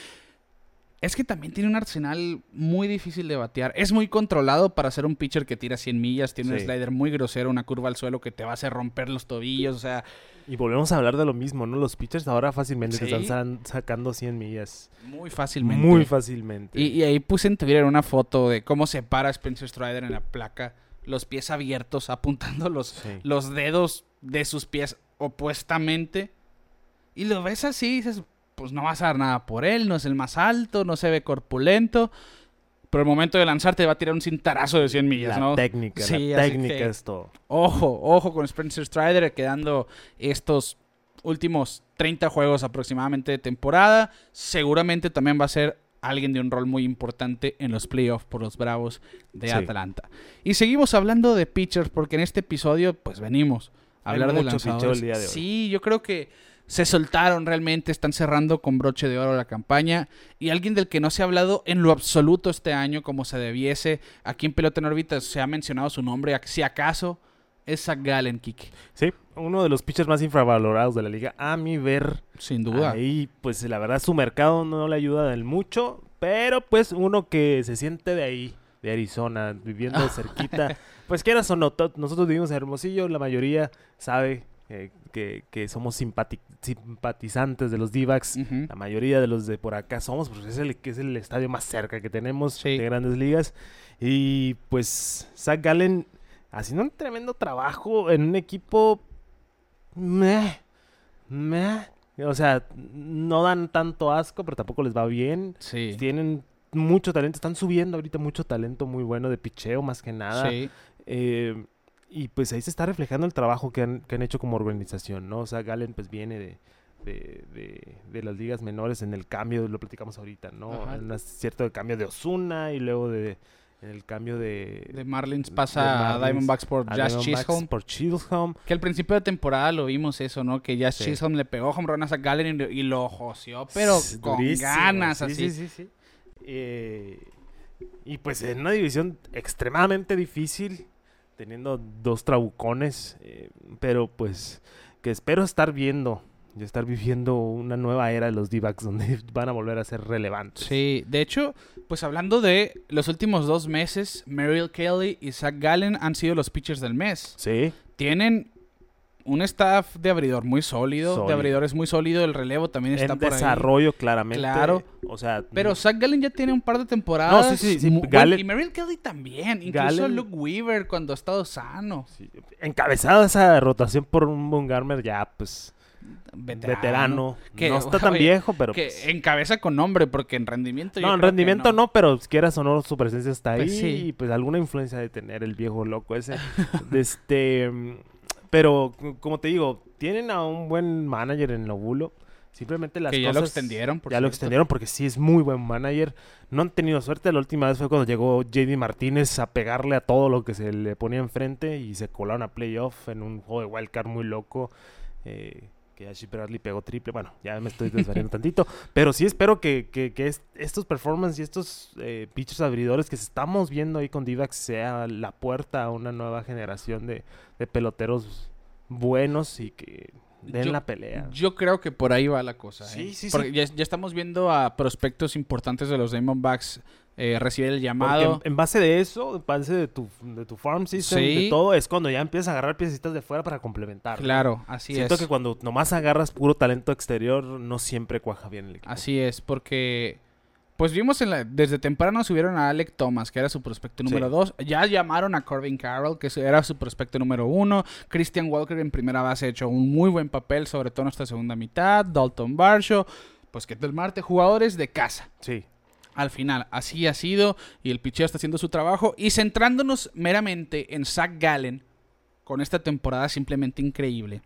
Es que también tiene un arsenal muy difícil de batear. Es muy controlado para ser un pitcher que tira 100 millas. Tiene un slider muy grosero, una curva al suelo que te va a hacer romper los tobillos. O sea, Y volvemos a hablar de lo mismo, ¿no? Los pitchers ahora fácilmente te Sí. están san- sacando 100 millas. muy fácilmente. Muy fácilmente. Y, y ahí puse en Twitter una foto de cómo se para Spencer Strider en la placa. Los pies abiertos, apuntando los, Sí. los dedos de sus pies opuestamente. Y lo ves así y dices, pues no vas a dar nada por él, no es el más alto, no se ve corpulento. Pero el momento de lanzarte va a tirar un cintarazo de 100 millas, la ¿no? técnica, Sí, la técnica que- es todo. Ojo, ojo con Spencer Strider quedando estos últimos 30 juegos aproximadamente de temporada. Seguramente también va a ser alguien de un rol muy importante en los playoffs por los Bravos de Sí. Atlanta. Y seguimos hablando de pitchers porque en este episodio pues venimos a Hay hablar de lanzadores. el día de hoy. Sí, yo creo que se soltaron realmente, están cerrando con broche de oro la campaña y alguien del que no se ha hablado en lo absoluto este año como se debiese, aquí en Pelota en órbita se ha mencionado su nombre, si acaso es Zach Gallen, Kike, Sí, uno de los pitchers más infravalorados de la liga, a mi ver. sin duda. Ahí, pues la verdad, su mercado no le ayuda del mucho, pero pues uno que se siente de ahí, de Arizona, viviendo cerquita, pues quieras o no, nosotros vivimos en Hermosillo, la mayoría sabe eh, que, que somos simpati- simpatizantes de los d Ujú. La mayoría de los de por acá somos, porque es el, que es el estadio más cerca que tenemos Sí. de grandes ligas. Y pues Zach Gallen haciendo un tremendo trabajo en un equipo... Meh, meh. O sea, no dan tanto asco, pero tampoco les va bien. Sí. Tienen mucho talento, están subiendo ahorita mucho talento muy bueno de picheo más que nada. Sí. Eh, y pues ahí se está reflejando el trabajo que han, que han hecho como organización, ¿no? O sea, Galen pues viene de, de, de- de las ligas menores en el cambio, lo platicamos ahorita, ¿no? Ajá. En un cierto cambio de Osuna y luego de en el cambio de, De Marlins de pasa a Diamondbacks por a Jazz Chisholm. por Chisholm. Que al principio de temporada lo vimos eso, ¿no? Que Jazz Sí. Chisholm le pegó home run a Zach Gallen y, lo- joseó, pero con durísimo, ganas, sí, así. Sí, sí, sí. Eh, y pues en una división extremadamente difícil, teniendo dos trabucones, eh, pero pues que espero estar viendo y estar viviendo una nueva era de los D-backs donde van a volver a ser relevantes. Sí, de hecho, pues hablando de los últimos dos meses, Merrill Kelly y Zach Gallen han sido los pitchers del mes. Sí, Tienen un staff de abridor muy sólido, de Sólido. abridores muy sólido, el relevo también está en por ahí. desarrollo claramente. Claro. O sea, Pero Zach Gallen ya tiene un par de temporadas. No, sí, sí, sí, Gallen- y Merrill Kelly también. Incluso Gallen- Luke Weaver cuando ha estado sano. sí, encabezada esa rotación por un Bungarmer ya pues Veterano. veterano. Que, no está tan oye, viejo, pero que pues, encabeza con nombre, porque en rendimiento yo No, en creo que rendimiento no. pero quieras o no, su presencia está ahí Pues sí. y pues alguna influencia de tener el viejo loco ese. De este, mm, pero como te digo, tienen a un buen manager en Lobulo. Simplemente las Que ya lo cosas extendieron, por ya lo extendieron porque sí es muy buen manager. No han tenido suerte. La última vez fue cuando llegó JD Martínez a pegarle a todo lo que se le ponía enfrente y se colaron a playoff en un juego de wildcard muy loco. Eh, que Ashley Bradley pegó triple. Bueno, ya me estoy desvariando tantito. Pero sí espero que, que- que es- estos performances y estos eh, pitchers abridores que estamos viendo ahí con Divax sea la puerta a una nueva generación de, de peloteros buenos y que Den Yo- la pelea. Yo creo que por ahí va la cosa. Sí, ¿eh? sí, Porque sí. Ya, ya estamos viendo a prospectos importantes de los Diamondbacks eh, recibir el llamado. en, en base de eso, en base de tu, de tu farm system, Sí. de todo, es cuando ya empiezas a agarrar piecitas de fuera para complementar. Claro, así Siento es. que cuando nomás agarras puro talento exterior, no siempre cuaja bien el equipo. Así es, porque pues vimos en la- desde temprano subieron a Alec Thomas, que era su prospecto número Sí. 2. Ya llamaron a Corbin Carroll, que era su prospecto número 1. Christian Walker en primera base ha hecho un muy buen papel, sobre todo en esta segunda mitad. Dalton Barshaw, pues que del Marte, jugadores de casa. Sí. Al final, así ha sido y el picheo está haciendo su trabajo. Y centrándonos meramente en Zach Gallen, con esta temporada simplemente increíble,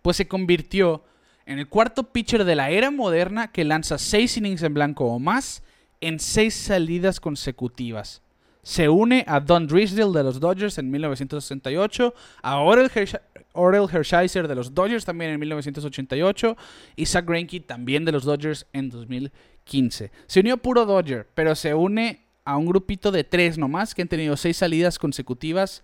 pues se convirtió en el cuarto pitcher de la era moderna que lanza seis innings en blanco o más en seis salidas consecutivas. Se une a Don Drisdale de los Dodgers en 1968, a Orel, de los Dodgers también en 1988 y Zach Greinke también de los Dodgers en 2015. Se unió puro Dodger, pero se une a un grupito de tres nomás que han tenido seis salidas consecutivas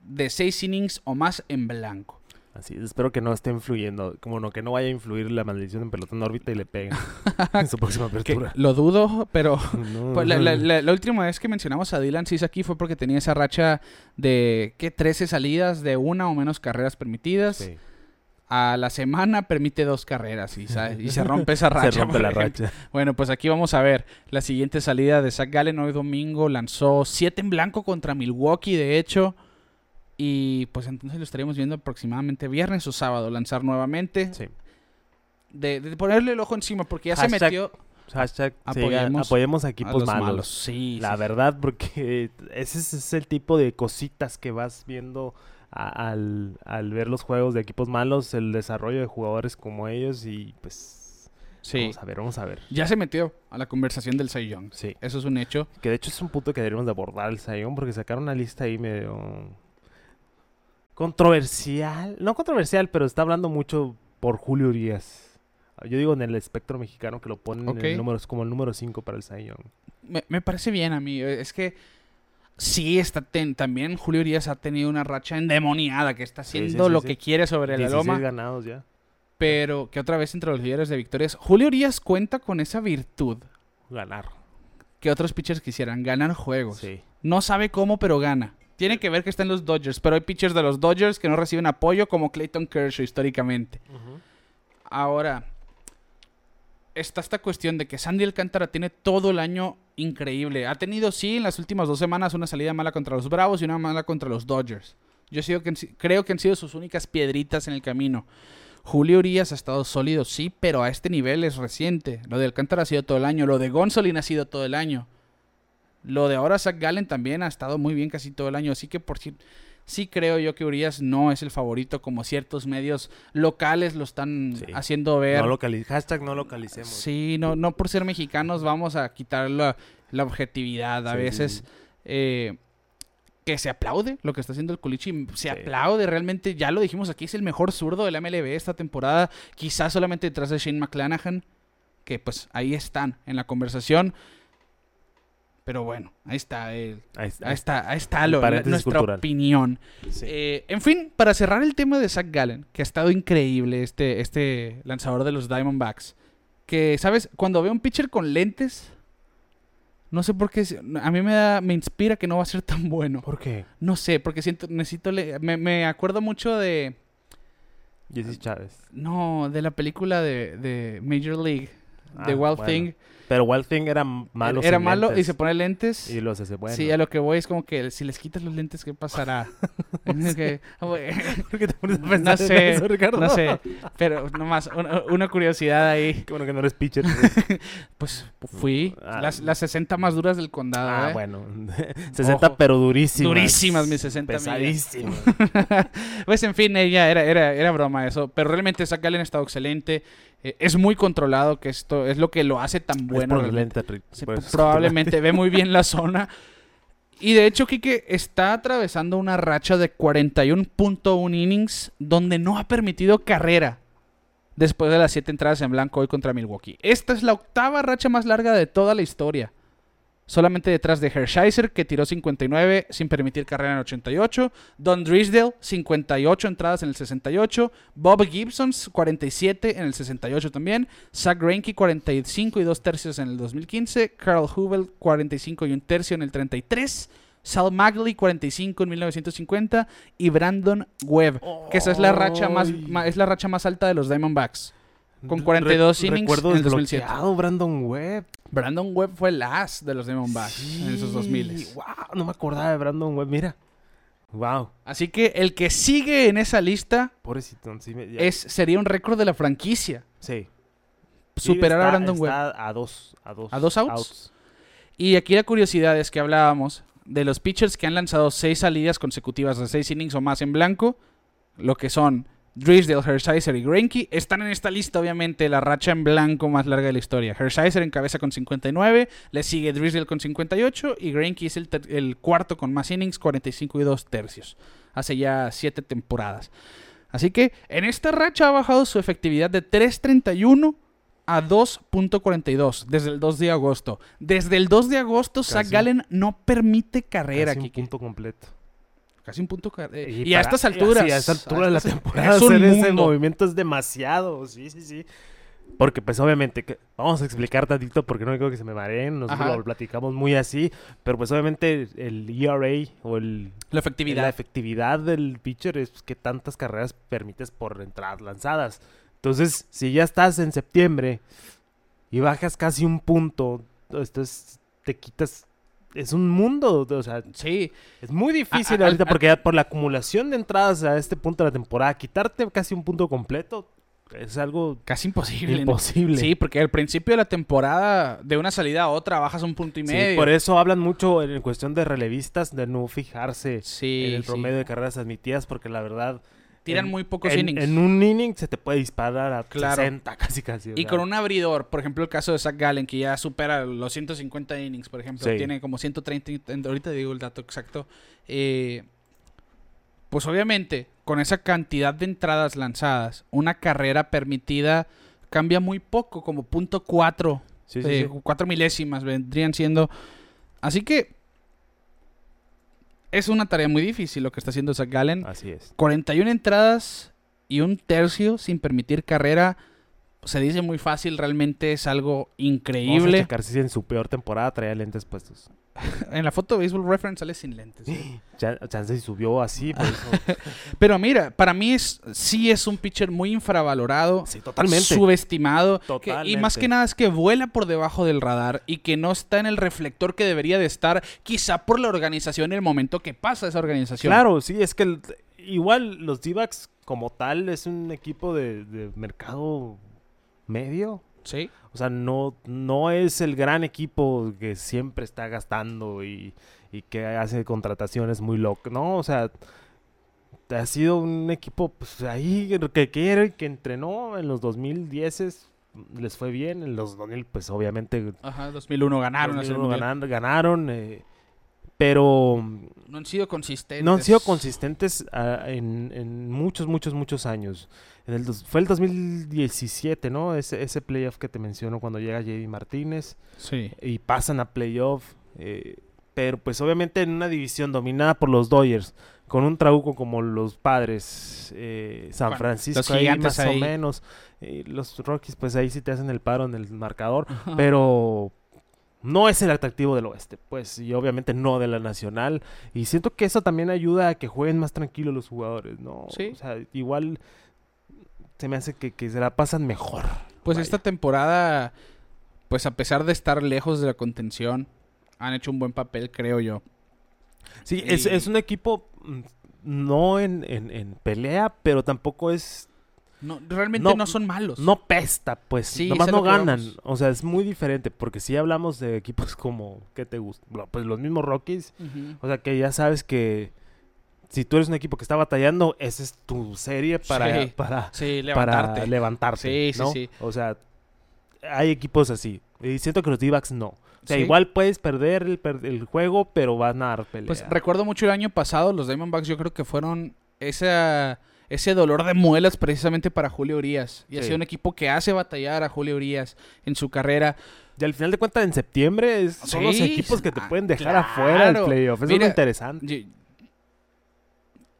de seis innings o más en blanco. Así es, espero que no esté influyendo, como no, que no vaya a influir la maldición en pelota en órbita y le peguen en su próxima Que apertura. lo dudo, pero No, Pues la, la- la- la última vez que mencionamos a Dylan Cis aquí fue porque tenía esa racha de ¿qué? 13 salidas de una o menos carreras permitidas. sí, A la semana permite dos carreras y, se rompe esa racha. se rompe la ejemplo. racha. Bueno, pues aquí vamos a ver la siguiente salida de Zach Gallen hoy domingo. Lanzó 7 en blanco contra Milwaukee, de hecho. Y pues entonces lo estaríamos viendo aproximadamente viernes o sábado lanzar nuevamente. Sí. De, de ponerle el ojo encima porque ya se metió Hashtag Apoyemos a equipos los malos. malos. Sí, La sí, verdad, porque ese es, el tipo de cositas que vas viendo a- al, al ver los juegos de equipos malos, el desarrollo de jugadores como ellos y pues sí. vamos a ver, vamos a ver. Ya se metió a la conversación del Young. Sí. Eso es un hecho. Que de hecho es un punto que deberíamos de abordar el Sayón porque sacaron una lista ahí medio controversial. No controversial, pero está hablando mucho por Julio Urias. Yo digo en el espectro mexicano que lo ponen en el número, como el número 5 para el Sayón. Me, me parece bien a mí. Es que sí, está ten- también Julio Urias ha tenido una racha endemoniada que está haciendo sí, sí, lo que quiere sobre la 16 loma. ganados ya. Pero que otra vez entre los líderes de victorias. Julio Urias cuenta con esa virtud Ganar. que otros pitchers quisieran, ganar juegos. Sí. No sabe cómo, pero gana. Tiene que ver que está en los Dodgers, pero hay pitchers de los Dodgers que no reciben apoyo como Clayton Kershaw históricamente. Ahora, está esta cuestión de que Sandy Alcántara tiene todo el año increíble. Ha tenido, sí, en las últimas dos semanas una salida mala contra los Bravos y una mala contra los Dodgers. Yo sigo que creo que han sido sus únicas piedritas en el camino. Julio Urias ha estado sólido, sí, pero a este nivel es reciente. Lo de Alcántara ha sido todo el año. Lo de Gonzolin ha sido todo el año. Lo de ahora Zach Gallen también ha estado muy bien casi todo el año. Así que por si sí creo yo que Urias no es el favorito como ciertos medios locales lo están Sí. haciendo ver. No hashtag no localicemos. Sí, no, no por ser mexicanos vamos a quitar la, la objetividad. A Sí, veces sí. eh, que se aplaude lo que está haciendo el Culichi. Se Sí. aplaude realmente. Ya lo dijimos aquí, es el mejor zurdo del MLB esta temporada. Quizás solamente detrás de Shane McClanahan. Que pues ahí están en la conversación. Pero bueno, ahí está. el- Ahí está. ahí está, ahí está El lo- paréntesis nuestra cultural. opinión. Sí. Eh, en fin, para cerrar el tema de Zach Gallen, que ha estado increíble este, este lanzador de los Diamondbacks. Que, ¿sabes? Cuando veo un pitcher con lentes, no sé por qué, a mí me, da, me inspira que no va a ser tan bueno. ¿Por qué? No sé, porque siento, necesito, le- me, me acuerdo mucho de, Jesse Chávez. no, de la película de, de Major League, de Ah, Wild bueno. Thing. Pero Wild Thing era malo. Era malo y lentes. se pone lentes. Y los hace bueno. Sí, a lo que voy es como que si les quitas los lentes, ¿qué pasará? Es que- ¿Por qué te pones a No sé, eso, Ricardo? No sé, pero nomás una, una curiosidad ahí. Qué bueno que no eres pitcher. Pues fui Ah. las, las 60 más duras del condado. ah, ¿eh? bueno. 60 Ojo. pero durísimas. Durísimas mis 60 millas. Pesadísimas. Pues en fin, ella era, era, era broma eso. Pero realmente Zach Gallen ha estado excelente. Eh, es muy controlado, que esto es lo que lo hace tan bueno. Sí, probablemente ve muy bien la zona. Y de hecho, Kike está atravesando una racha de 41.1 innings donde no ha permitido carrera después de las 7 entradas en blanco hoy contra Milwaukee. Esta es la octava racha más larga de toda la historia. Solamente detrás de Hershiser, que tiró 59 sin permitir carrera en el 88, Don Drisdale, 58 entradas en el 68, Bob Gibson, 47 en el 68 también, Zach Greinke, 45 y 2 tercios en el 2015, Carl Hubel, 45 y un tercio en el 33, Sal Magley 45 en 1950 y Brandon Webb, que esa es la racha más, es la racha más alta de los Diamondbacks. Con 42 innings recuerdo en el 2007. desbloqueado, Brandon Webb. Brandon Webb fue el as de los Diamondbacks en esos 2000. Wow, no me acordaba de Brandon Webb, mira. Wow, Así que el que sigue en esa lista pobrecito. Sí, me- ya- es sería un récord de la franquicia. sí. Superar Sí, a Brandon Webb. está a dos, a dos. ¿A dos outs? Y aquí la curiosidad es que hablábamos de los pitchers que han lanzado seis salidas consecutivas de seis innings o más en blanco, lo que son Drisdale, Hershiser y Greinke, están en esta lista obviamente la racha en blanco más larga de la historia. Hershiser encabeza con 59, le sigue Drisdale con 58 y Greinke es el, cuarto con más innings, 45 y 2 tercios. Hace ya siete temporadas. Así que en esta racha ha bajado su efectividad de 3.31 a 2.42 desde el 2 de agosto. Desde el 2 de agosto, Zach Casi. Gallen no permite carrera, Casi un punto completo. Casi un punto carrera. Y, Y a estas alturas. Sí, a esta altura de la estas- temporada es un hacer ese mundo. movimiento es demasiado. Sí, sí, sí. Porque pues obviamente, que- vamos a explicar tantito porque no creo que se me mareen, nosotros Ajá. lo platicamos muy así, pero pues obviamente el ERA o el, La efectividad. la efectividad del pitcher es que tantas carreras permites por entradas lanzadas. Entonces, si ya estás en septiembre y bajas casi un punto, entonces te quitas, es un mundo, o sea, Sí, es muy difícil A- ahorita a- porque por la acumulación de entradas a este punto de la temporada, quitarte casi un punto completo es algo casi imposible. ¿no? imposible. Sí, porque al principio de la temporada, de una salida a otra, bajas un punto y Sí, medio. por eso hablan mucho en cuestión de relevistas de no fijarse Sí, en el sí. promedio de carreras admitidas porque la verdad Tiran en- muy pocos en, innings. en un inning se te puede disparar a Claro. 60 casi casi. Y con un abridor, por ejemplo, el caso de Zach Gallen, que ya supera los 150 innings, por ejemplo, Sí. tiene como 130, in- ahorita digo el dato exacto. eh, pues obviamente, con esa cantidad de entradas lanzadas, una carrera permitida cambia muy poco, como punto cuatro, sí, eh, sí. cuatro milésimas vendrían siendo. Así que es una tarea muy difícil lo que está haciendo Zach Gallen. Así es. 41 entradas y un tercio sin permitir carrera. Se dice muy fácil, realmente es algo Vamos a increíble. checar si en su peor temporada traía lentes puestos. En la foto de Baseball Reference sale sin lentes. Chan- Chance subió así, por eso. Pero mira, para mí es, sí es un pitcher muy infravalorado. Sí, totalmente. Subestimado. que- y más que nada es que vuela por debajo del radar y que no está en el reflector que debería de estar, quizá por la organización y el momento que pasa esa organización. Claro, sí, es que el- igual los d como tal es un equipo de, de mercado medio. Sí. O sea, no, no es el gran equipo que siempre está gastando y, y que hace contrataciones muy locas. No, o sea, ha sido un equipo pues, ahí que quiere, que entrenó en los 2010 les fue bien, en los 2000 pues obviamente Ajá, 2001 ganaron. ese 2001 mundial. ganaron, ganaron eh, pero No han sido consistentes. no han sido consistentes ah, en, en muchos, muchos, muchos años. En el dos- fue el 2017, ¿no? Ese, ese playoff que te menciono cuando llega JD Martínez Sí. y pasan a playoff. eh, pero pues obviamente en una división dominada por los Dodgers, con un trabuco como los padres, eh, San Bueno, Francisco, ahí más ahí. o menos. eh, los Rockies pues ahí sí te hacen el paro en el marcador. Pero no es el atractivo del oeste, pues, y obviamente no de la nacional. Y siento que eso también ayuda a que jueguen más tranquilos los jugadores, ¿no? Sí. O sea, igual se me hace que, que se la pasan mejor. Pues Vaya. esta temporada, pues a pesar de estar lejos de la contención, han hecho un buen papel, creo yo. Sí, es, y- es un equipo mm, no en, en- en pelea, pero tampoco es... No, realmente no, No, son malos. No pesta, pues. Sí, nomás no ganan. vamos. O sea, es muy diferente, porque si hablamos de equipos como... ¿Qué te gusta? Pues los mismos Rockies. O sea que ya sabes que si tú eres un equipo que está batallando, esa es tu serie para, Sí. para, Sí, para levantarte. sí, ¿no? O sea, hay equipos así. Y siento que los D-backs no. O sea, Sí. igual puedes perder el, el juego, pero van a dar pelea. Pues recuerdo mucho el año pasado, los Diamondbacks yo creo que fueron esa, ese dolor de muelas precisamente para Julio Urias. Y ha Sí. sido un equipo que hace batallar a Julio Urias en su carrera. Y al final de cuentas, en septiembre es- son los equipos que te ah, pueden dejar afuera del playoff. Eso es lo interesante.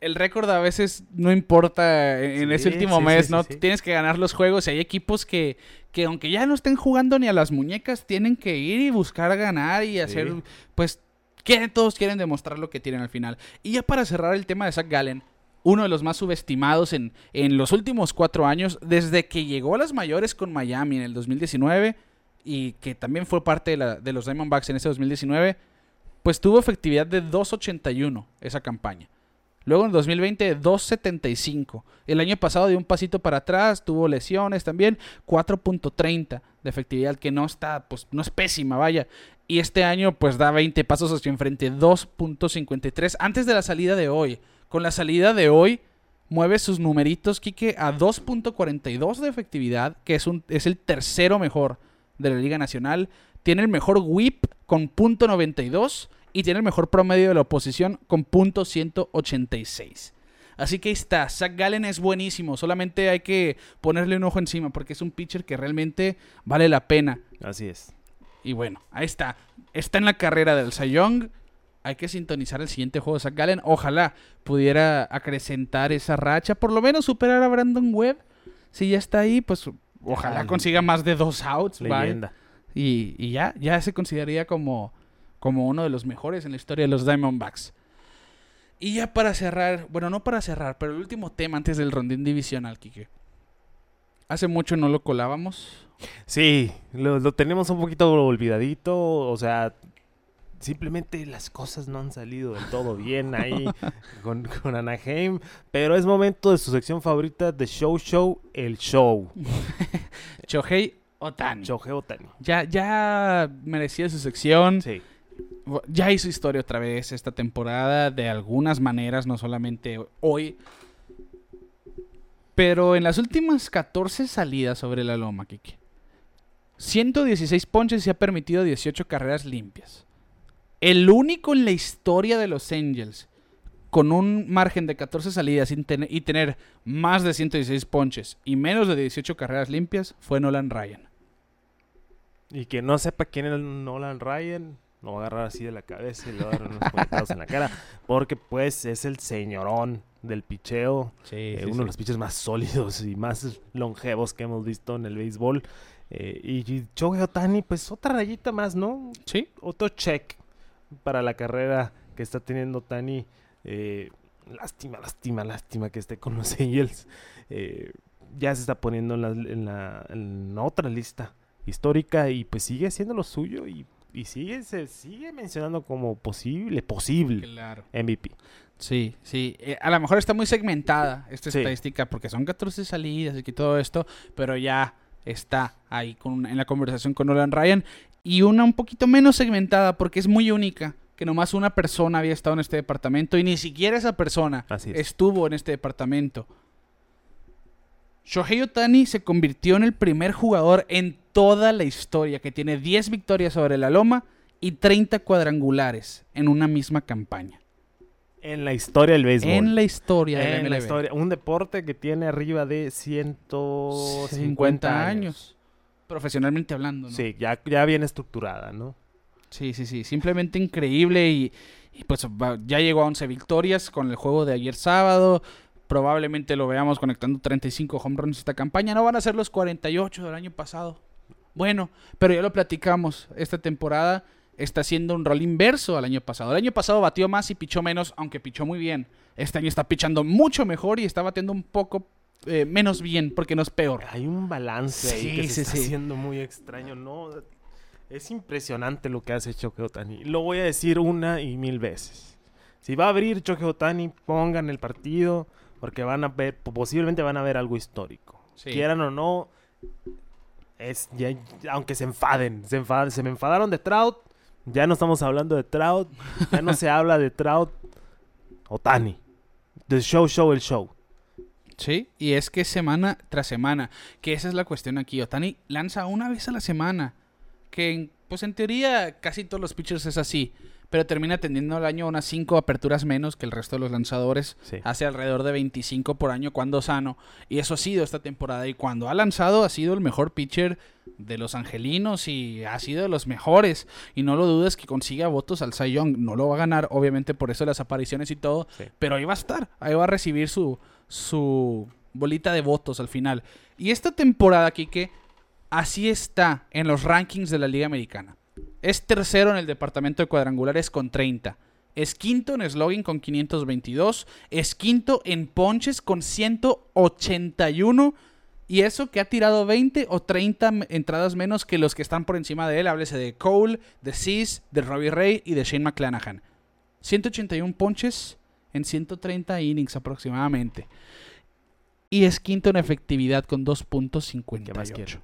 El récord a veces no importa en ese último mes, ¿no? Tienes que ganar los juegos y hay equipos que, que aunque ya no estén jugando ni a las muñecas, tienen que ir y buscar ganar y hacer, pues, quieren, todos quieren demostrar lo que tienen al final. Y ya para cerrar el tema de Zach Gallen, uno de los más subestimados en, en los últimos cuatro años, desde que llegó a las mayores con Miami en el 2019 y que también fue parte de, la- de los Diamondbacks en ese 2019, pues tuvo efectividad de 2.81 esa campaña. Luego en 2020 2.75. El año pasado dio un pasito para atrás, tuvo lesiones también, 4.30 de efectividad que no está, pues no es pésima, vaya. Y este año pues da 20 pasos hacia enfrente, 2.53 antes de la salida de hoy. Con la salida de hoy mueve sus numeritos, Quique, a 2.42 de efectividad, que es, un, es el tercero mejor de la Liga Nacional. Tiene el mejor whip con .92 y tiene el mejor promedio de la oposición con .186. Así que ahí está, Zach Gallen es buenísimo, solamente hay que ponerle un ojo encima porque es un pitcher que realmente vale la pena. Así es. Y bueno, ahí está. Está en la carrera del Cy Young. Hay que sintonizar el siguiente juego de Zach Gallen. Ojalá pudiera acrecentar esa racha. Por lo menos superar a Brandon Webb. Si ya está ahí, pues ojalá Ya. consiga más de dos outs. vaya. Leyenda. Y, y ya, ya se consideraría como, como uno de los mejores en la historia de los Diamondbacks. Y ya para cerrar, bueno, no para cerrar, pero el último tema antes del rondín divisional, Kike. Hace mucho no lo colábamos. Sí, lo, lo tenemos un poquito olvidadito. O sea, simplemente las cosas no han salido del todo bien ahí con, con Anaheim. Pero es momento de su sección favorita de Show Show, el show. Shohei Otani. Shohei Otani. Ya, ya merecía su sección. Sí. Ya hizo historia otra vez esta temporada, de algunas maneras, no solamente hoy. Pero en las últimas 14 salidas sobre la loma, Kike. 116 ponches y ha permitido 18 carreras limpias. El único en la historia de los Angels con un margen de 14 salidas y tener más de 116 ponches y menos de 18 carreras limpias fue Nolan Ryan. Y que no sepa quién es Nolan Ryan, lo va a agarrar así de la cabeza y le va a dar unos puñetazos en la cara. Porque pues es el señorón del picheo. eh, uno de los pitchers más sólidos y más longevos que hemos visto en el béisbol. Eh, y, y Shohei Otani, pues otra rayita más, ¿no? Sí, Otro check para la carrera que está teniendo Otani. Eh, lástima, lástima, lástima que esté con los Angels. Eh, ya se está poniendo en la, en la- en la otra lista histórica y pues sigue haciendo lo suyo y, y sigue, se sigue mencionando como posible, posible claro. MVP. Sí, sí. Eh, a lo mejor está muy segmentada esta Sí. estadística porque son 14 salidas y todo esto, pero ya está ahí con, en la conversación con Nolan Ryan. Y una un poquito menos segmentada porque es muy única, que nomás una persona había estado en este departamento y ni siquiera esa persona es. estuvo en este departamento. Shohei Otani se convirtió en el primer jugador en toda la historia que tiene 10 victorias sobre la loma y 30 cuadrangulares en una misma campaña. En la historia del béisbol. En la historia de la En la historia. Un deporte que tiene arriba de 150 años. Profesionalmente hablando, ¿no? Sí, ya, ya bien estructurada, ¿no? Sí, sí, sí. Simplemente increíble y, y pues ya llegó a 11 victorias con el juego de ayer sábado. Probablemente lo veamos conectando 35 home runs esta campaña. No van a ser los 48 del año pasado. Bueno, pero ya lo platicamos. Esta temporada está haciendo un rol inverso al año pasado. El año pasado batió más y pichó menos, aunque pichó muy bien. Este año está pichando mucho mejor y está batiendo un poco eh, menos bien, porque no es peor. Hay un balance ahí Sí, que se sí, está sí. haciendo muy extraño, ¿no? Es impresionante lo que hace Choque Otani. Lo voy a decir una y mil veces. Si va a abrir Choque Otani, pongan el partido, porque van a ver, posiblemente van a ver algo histórico. Quieran o no, es ya, aunque se enfaden, se enfadan, se me enfadaron de Trout, ya no estamos hablando de Trout, ya no se habla de Trout, Otani. The show, show, el show. Sí, y es que semana tras semana, que esa es la cuestión aquí. Otani lanza una vez a la semana, que en- pues en teoría casi todos los pitchers es así, pero termina teniendo al año unas 5 aperturas menos que el resto de los lanzadores. Sí. Hace alrededor de 25 por año cuando sano. Y eso ha sido esta temporada. Y cuando ha lanzado ha sido el mejor pitcher de los angelinos y ha sido de los mejores. Y no lo dudes que consiga votos al Cy Young. No lo va a ganar, obviamente, por eso las apariciones y todo. Sí. Pero ahí va a estar. Ahí va a recibir su, su bolita de votos al final. Y esta temporada, Kike, así está en los rankings de la Liga Americana. Es tercero en el departamento de cuadrangulares con 30. Es quinto en slogan con 522. Es quinto en ponches con 181. Y eso que ha tirado 20 o 30 m- entradas menos que los que están por encima de él. Háblese de Cole, de Cis, de Robbie Ray y de Shane McClanahan. 181 ponches en 130 innings aproximadamente. Y es quinto en efectividad con ¿Qué más 2.58. quieren?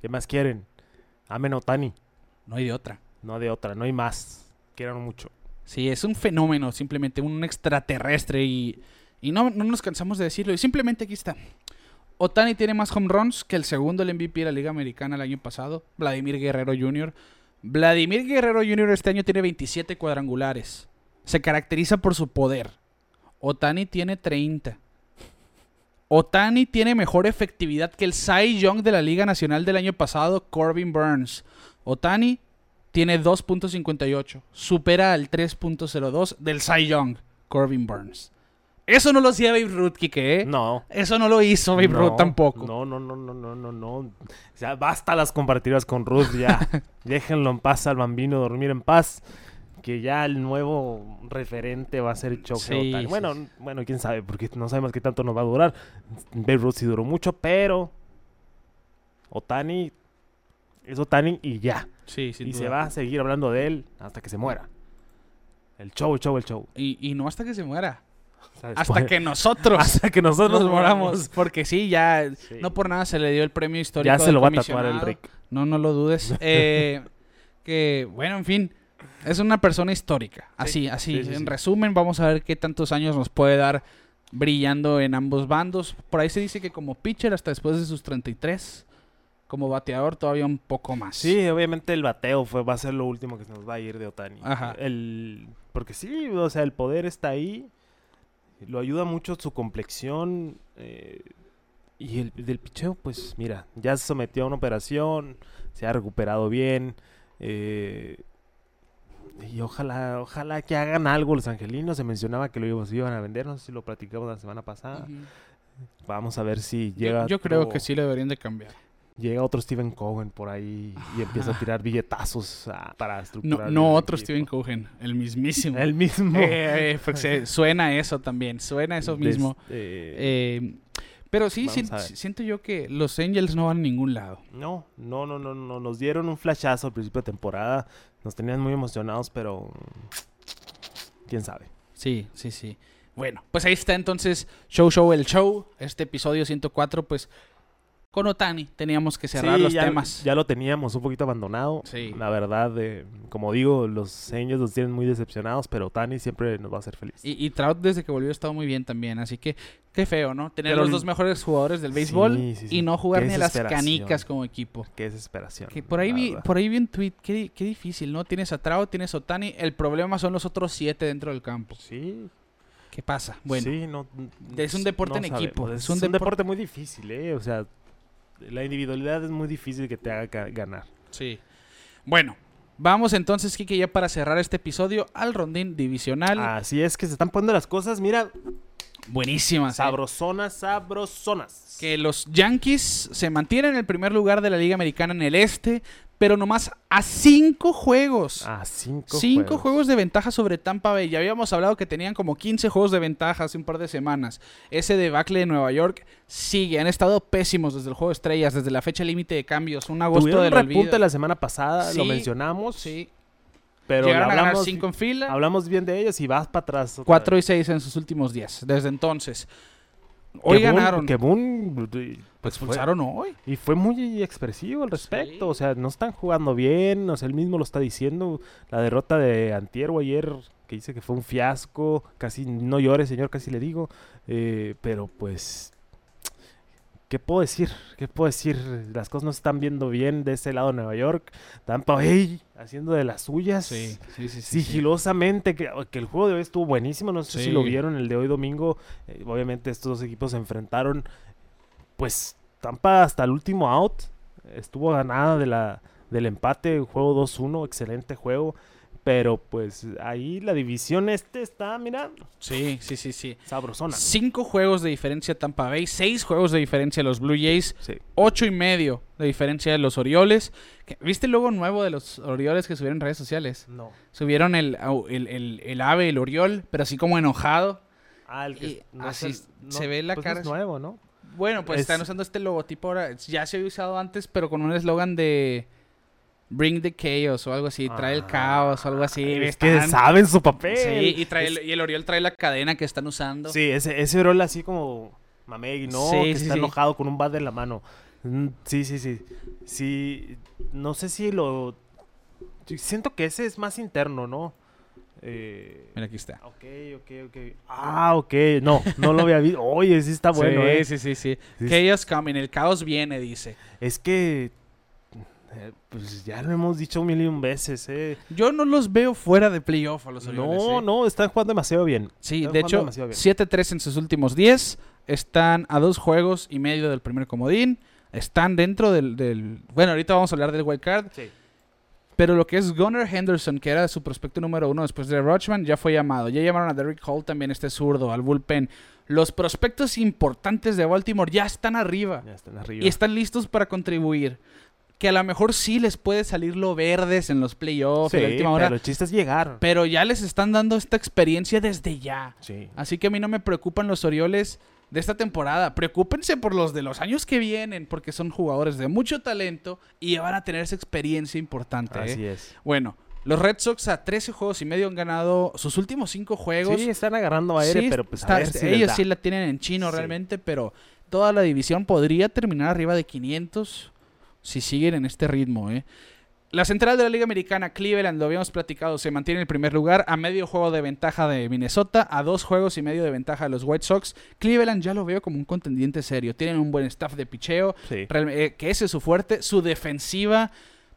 ¿Qué más quieren? Amen Otani. No hay de otra. No de otra, no hay más. Quieran mucho. Sí, es un fenómeno, simplemente un extraterrestre y, y no, no nos cansamos de decirlo. Y simplemente aquí está. Otani tiene más home runs que el segundo el MVP de la Liga Americana el año pasado, Vladimir Guerrero Jr. Vladimir Guerrero Jr. este año tiene 27 cuadrangulares. Se caracteriza por su poder. Otani tiene 30. Otani tiene mejor efectividad que el Cy Young de la Liga Nacional del año pasado, Corbin Burns. Otani tiene 2.58. Supera al 3.02 del Cy Young, Corbin Burns. Eso no lo hacía Babe Ruth, Kike, ¿eh? No. Eso no lo hizo Babe no, Ruth tampoco. No, no, no, no, no, no, no. O sea, basta las comparativas con Ruth ya. Déjenlo en paz al bambino, dormir en paz. Que ya el nuevo referente va a ser Sí, Otani. sí, Bueno, sí. bueno, quién sabe, porque no sabemos qué tanto nos va a durar. Babe Ruth sí duró mucho, pero Otani es Otani y ya. Sí, sin y duda. se va a seguir hablando de él hasta que se muera. El show, el show, el show. Y, y no hasta que se muera. Hasta que nosotros hasta que nosotros nos moramos. Porque sí, ya Sí. no por nada se le dio el premio histórico. Ya se lo va a tatuar el. Rick. No, no lo dudes. Eh, que, bueno, en fin, es una persona histórica. Así, así. sí, sí, en resumen, vamos a ver qué tantos años nos puede dar brillando en ambos bandos. Por ahí se dice que como pitcher hasta después de sus 33. Como bateador todavía un poco más. Sí, obviamente el bateo fue, va a ser lo último que se nos va a ir de Otani. Ajá. El, porque sí, o sea, el poder está ahí. Lo ayuda mucho su complexión. eh, y el del picheo, pues mira, ya se sometió a una operación. Se ha recuperado bien. eh, y ojalá, ojalá que hagan algo los angelinos. Se mencionaba que lo iban- a vender. No sé si lo platicamos la semana pasada. Vamos a ver si Yo- llega. yo, creo otro- que sí le deberían de cambiar. Llega otro Steven Cohen por ahí y empieza a Ajá. tirar billetazos ah, para No, estructurar. no el otro equipo. Steven Cohen, el mismísimo. El mismo. Eh, eh, se- suena eso también, suena eso mismo. eh, Eh, pero sí, siento yo que los Angels no van a ningún lado. no, no, no, no, no. Nos dieron un flashazo al principio de temporada. Nos tenían muy emocionados, pero. Quién sabe. Sí, sí, sí. Bueno, pues ahí está entonces Show Show el Show. Este episodio 104, pues con Otani teníamos que cerrar Sí, los ya, temas. Ya lo teníamos un poquito abandonado. Sí. La verdad, eh, como digo, los Angels nos tienen muy decepcionados, pero Tani siempre nos va a hacer feliz. Y, y Trout desde que volvió ha estado muy bien también, así que qué feo, ¿no? Tener Pero los dos mejores jugadores del béisbol Sí, y no jugar ni a las canicas como equipo. Qué desesperación. Que por ahí vi, por ahí vi un tweet, qué, qué difícil, ¿no? Tienes a Trout, tienes a Otani, el problema son los otros siete dentro del campo. Sí, ¿Qué pasa? Bueno, Sí, no, es un deporte en equipo, sabemos. es Es, un un, depor- deporte muy difícil, ¿eh? O sea, la individualidad es muy difícil que te haga ga- ganar. sí. Bueno, vamos entonces, Kike, ya para cerrar este episodio al rondín divisional. Así es que se están poniendo las cosas, mira, Buenísimas. ¿eh? sabrosonas, sabrosonas. Que los Yankees se mantienen en el primer lugar de la Liga Americana en el este, pero nomás a cinco juegos. Ah, cinco, Cinco juegos. de ventaja sobre Tampa Bay. Ya habíamos hablado que tenían como 15 juegos de ventaja hace un par de semanas. Ese debacle de Nueva York sigue. Han estado pésimos desde el juego de estrellas, desde la fecha límite de cambios. Un agosto Tuvieron del un repunte olvido. la semana pasada, lo mencionamos, Sí. pero Llegaron a ganar hablamos, 5 en fila. hablamos bien de ellos y vas para atrás. 4 y. 6 en sus últimos días. Desde entonces. Hoy Que Boone- ganaron. Que Boone, pues fue- expulsaron hoy. Y fue muy expresivo al respecto. Sí. O sea, no están jugando bien. O sea, él mismo lo está diciendo. La derrota de Antier o ayer, que dice que fue un fiasco. Casi no llore, señor, casi le digo. Eh, pero pues. ¿Qué puedo decir? ¿Qué puedo decir? Las cosas no se están viendo bien de ese lado de Nueva York. Tampa Bay haciendo de las suyas. Sí, sí, sí. sigilosamente, que, que el juego de hoy estuvo buenísimo. No sé si lo vieron el de hoy domingo. Eh, obviamente estos dos equipos se enfrentaron. Pues Tampa hasta el último out estuvo ganada de la, del empate. Juego 2-1, excelente juego. Pero pues ahí la división este está, mira, Sí, sí, sí, sí. sabrosona. Cinco juegos de diferencia Tampa Bay, seis juegos de diferencia los Blue Jays, Sí. ocho y medio de diferencia de los Orioles. ¿Viste el logo nuevo de los Orioles que subieron en redes sociales? No. Subieron el, el, el- el ave, el Oriol, pero así como enojado. Ah, el que es así se ve la pues cara es nuevo, ¿no? Bueno, pues Es- están usando este logotipo ahora. Ya se había usado antes, pero con un eslogan de Bring the Chaos o algo así. Trae el Ah, caos o algo así. Es que Están- saben su papel. Sí, y, trae Es- el, y el Oriol trae la cadena que están usando. Sí, ese, ese Orol así como Mamey, ¿no? Sí, que sí, está sí. enojado con un bat en la mano. Mm, Sí, sí, sí. Sí, no sé si lo... Siento que ese es más interno, ¿no? Eh... Mira, aquí está. Ok, ok, ok. Ah, ok. No, no lo había visto. Oye, sí está bueno, sí, ¿eh? sí, sí, sí. Sí, Chaos coming, el caos viene, dice. Es que... eh, Pues ya lo hemos dicho mil y un veces, ¿eh? Yo no los veo fuera de playoff a los Orioles. No, ¿eh? no, están jugando demasiado bien. Sí, Están de hecho, demasiado bien. 7-3 en sus últimos 10. Están a dos juegos y medio del primer comodín. Están dentro del, del- Bueno, ahorita vamos a hablar del wild card. Sí. Pero lo que es Gunnar Henderson, que era su prospecto número uno después de Rochman, ya fue llamado. Ya llamaron a Derrick Hall también, este zurdo, al bullpen. Los prospectos importantes de Baltimore ya están arriba. Ya están arriba. Y están listos para contribuir. Que a lo mejor sí les puede salir lo verdes en los playoffs Sí, en la última hora. pero el chiste es llegar. Pero ya les están dando esta experiencia desde ya. Sí. Así que a mí no me preocupan los Orioles de esta temporada. Preocúpense por los de los años que vienen, porque son jugadores de mucho talento y van a tener esa experiencia importante. ¿eh? Así es. Bueno, los Red Sox a 13 juegos y medio han ganado sus últimos 5 juegos. Sí, están agarrando aire, Sí, pero pues está- a ver si les ellos sí la tienen en chino Sí. realmente, pero toda la división podría terminar arriba de 500 si siguen en este ritmo. ¿eh? La central de la Liga Americana, Cleveland, lo habíamos platicado, se mantiene en el primer lugar a medio juego de ventaja de Minnesota, a dos juegos y medio de ventaja de los White Sox. Cleveland ya lo veo como un contendiente serio. Tienen un buen staff de picheo, Sí. eh, que ese es su fuerte. Su defensiva,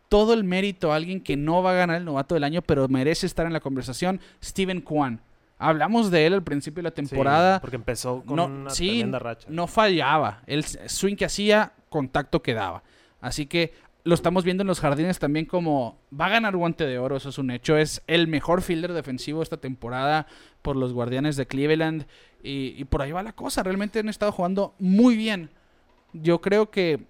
todo el mérito a alguien que no va a ganar el novato del año, pero merece estar en la conversación. Steven Kwan. Hablamos de él al principio de la temporada. Sí, porque empezó con no, una sí, tremenda racha. no fallaba. El swing que hacía, contacto que daba. Así que lo estamos viendo en los jardines también como va a ganar guante de oro, eso es un hecho. Es el mejor fielder defensivo esta temporada por los guardianes de Cleveland. Y, por ahí va la cosa. Realmente han estado jugando muy bien. Yo creo que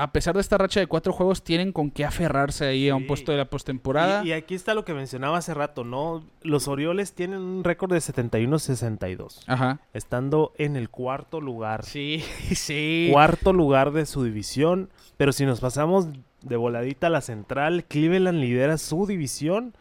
a pesar de esta racha de cuatro juegos, tienen con qué aferrarse ahí a un puesto de la postemporada. Y, y aquí está lo que mencionaba hace rato, ¿no? Los Orioles tienen un récord de 71-62, Ajá. estando en el cuarto lugar. Sí, sí. Cuarto lugar de su división. Pero si nos pasamos de voladita a la central, Cleveland lidera su división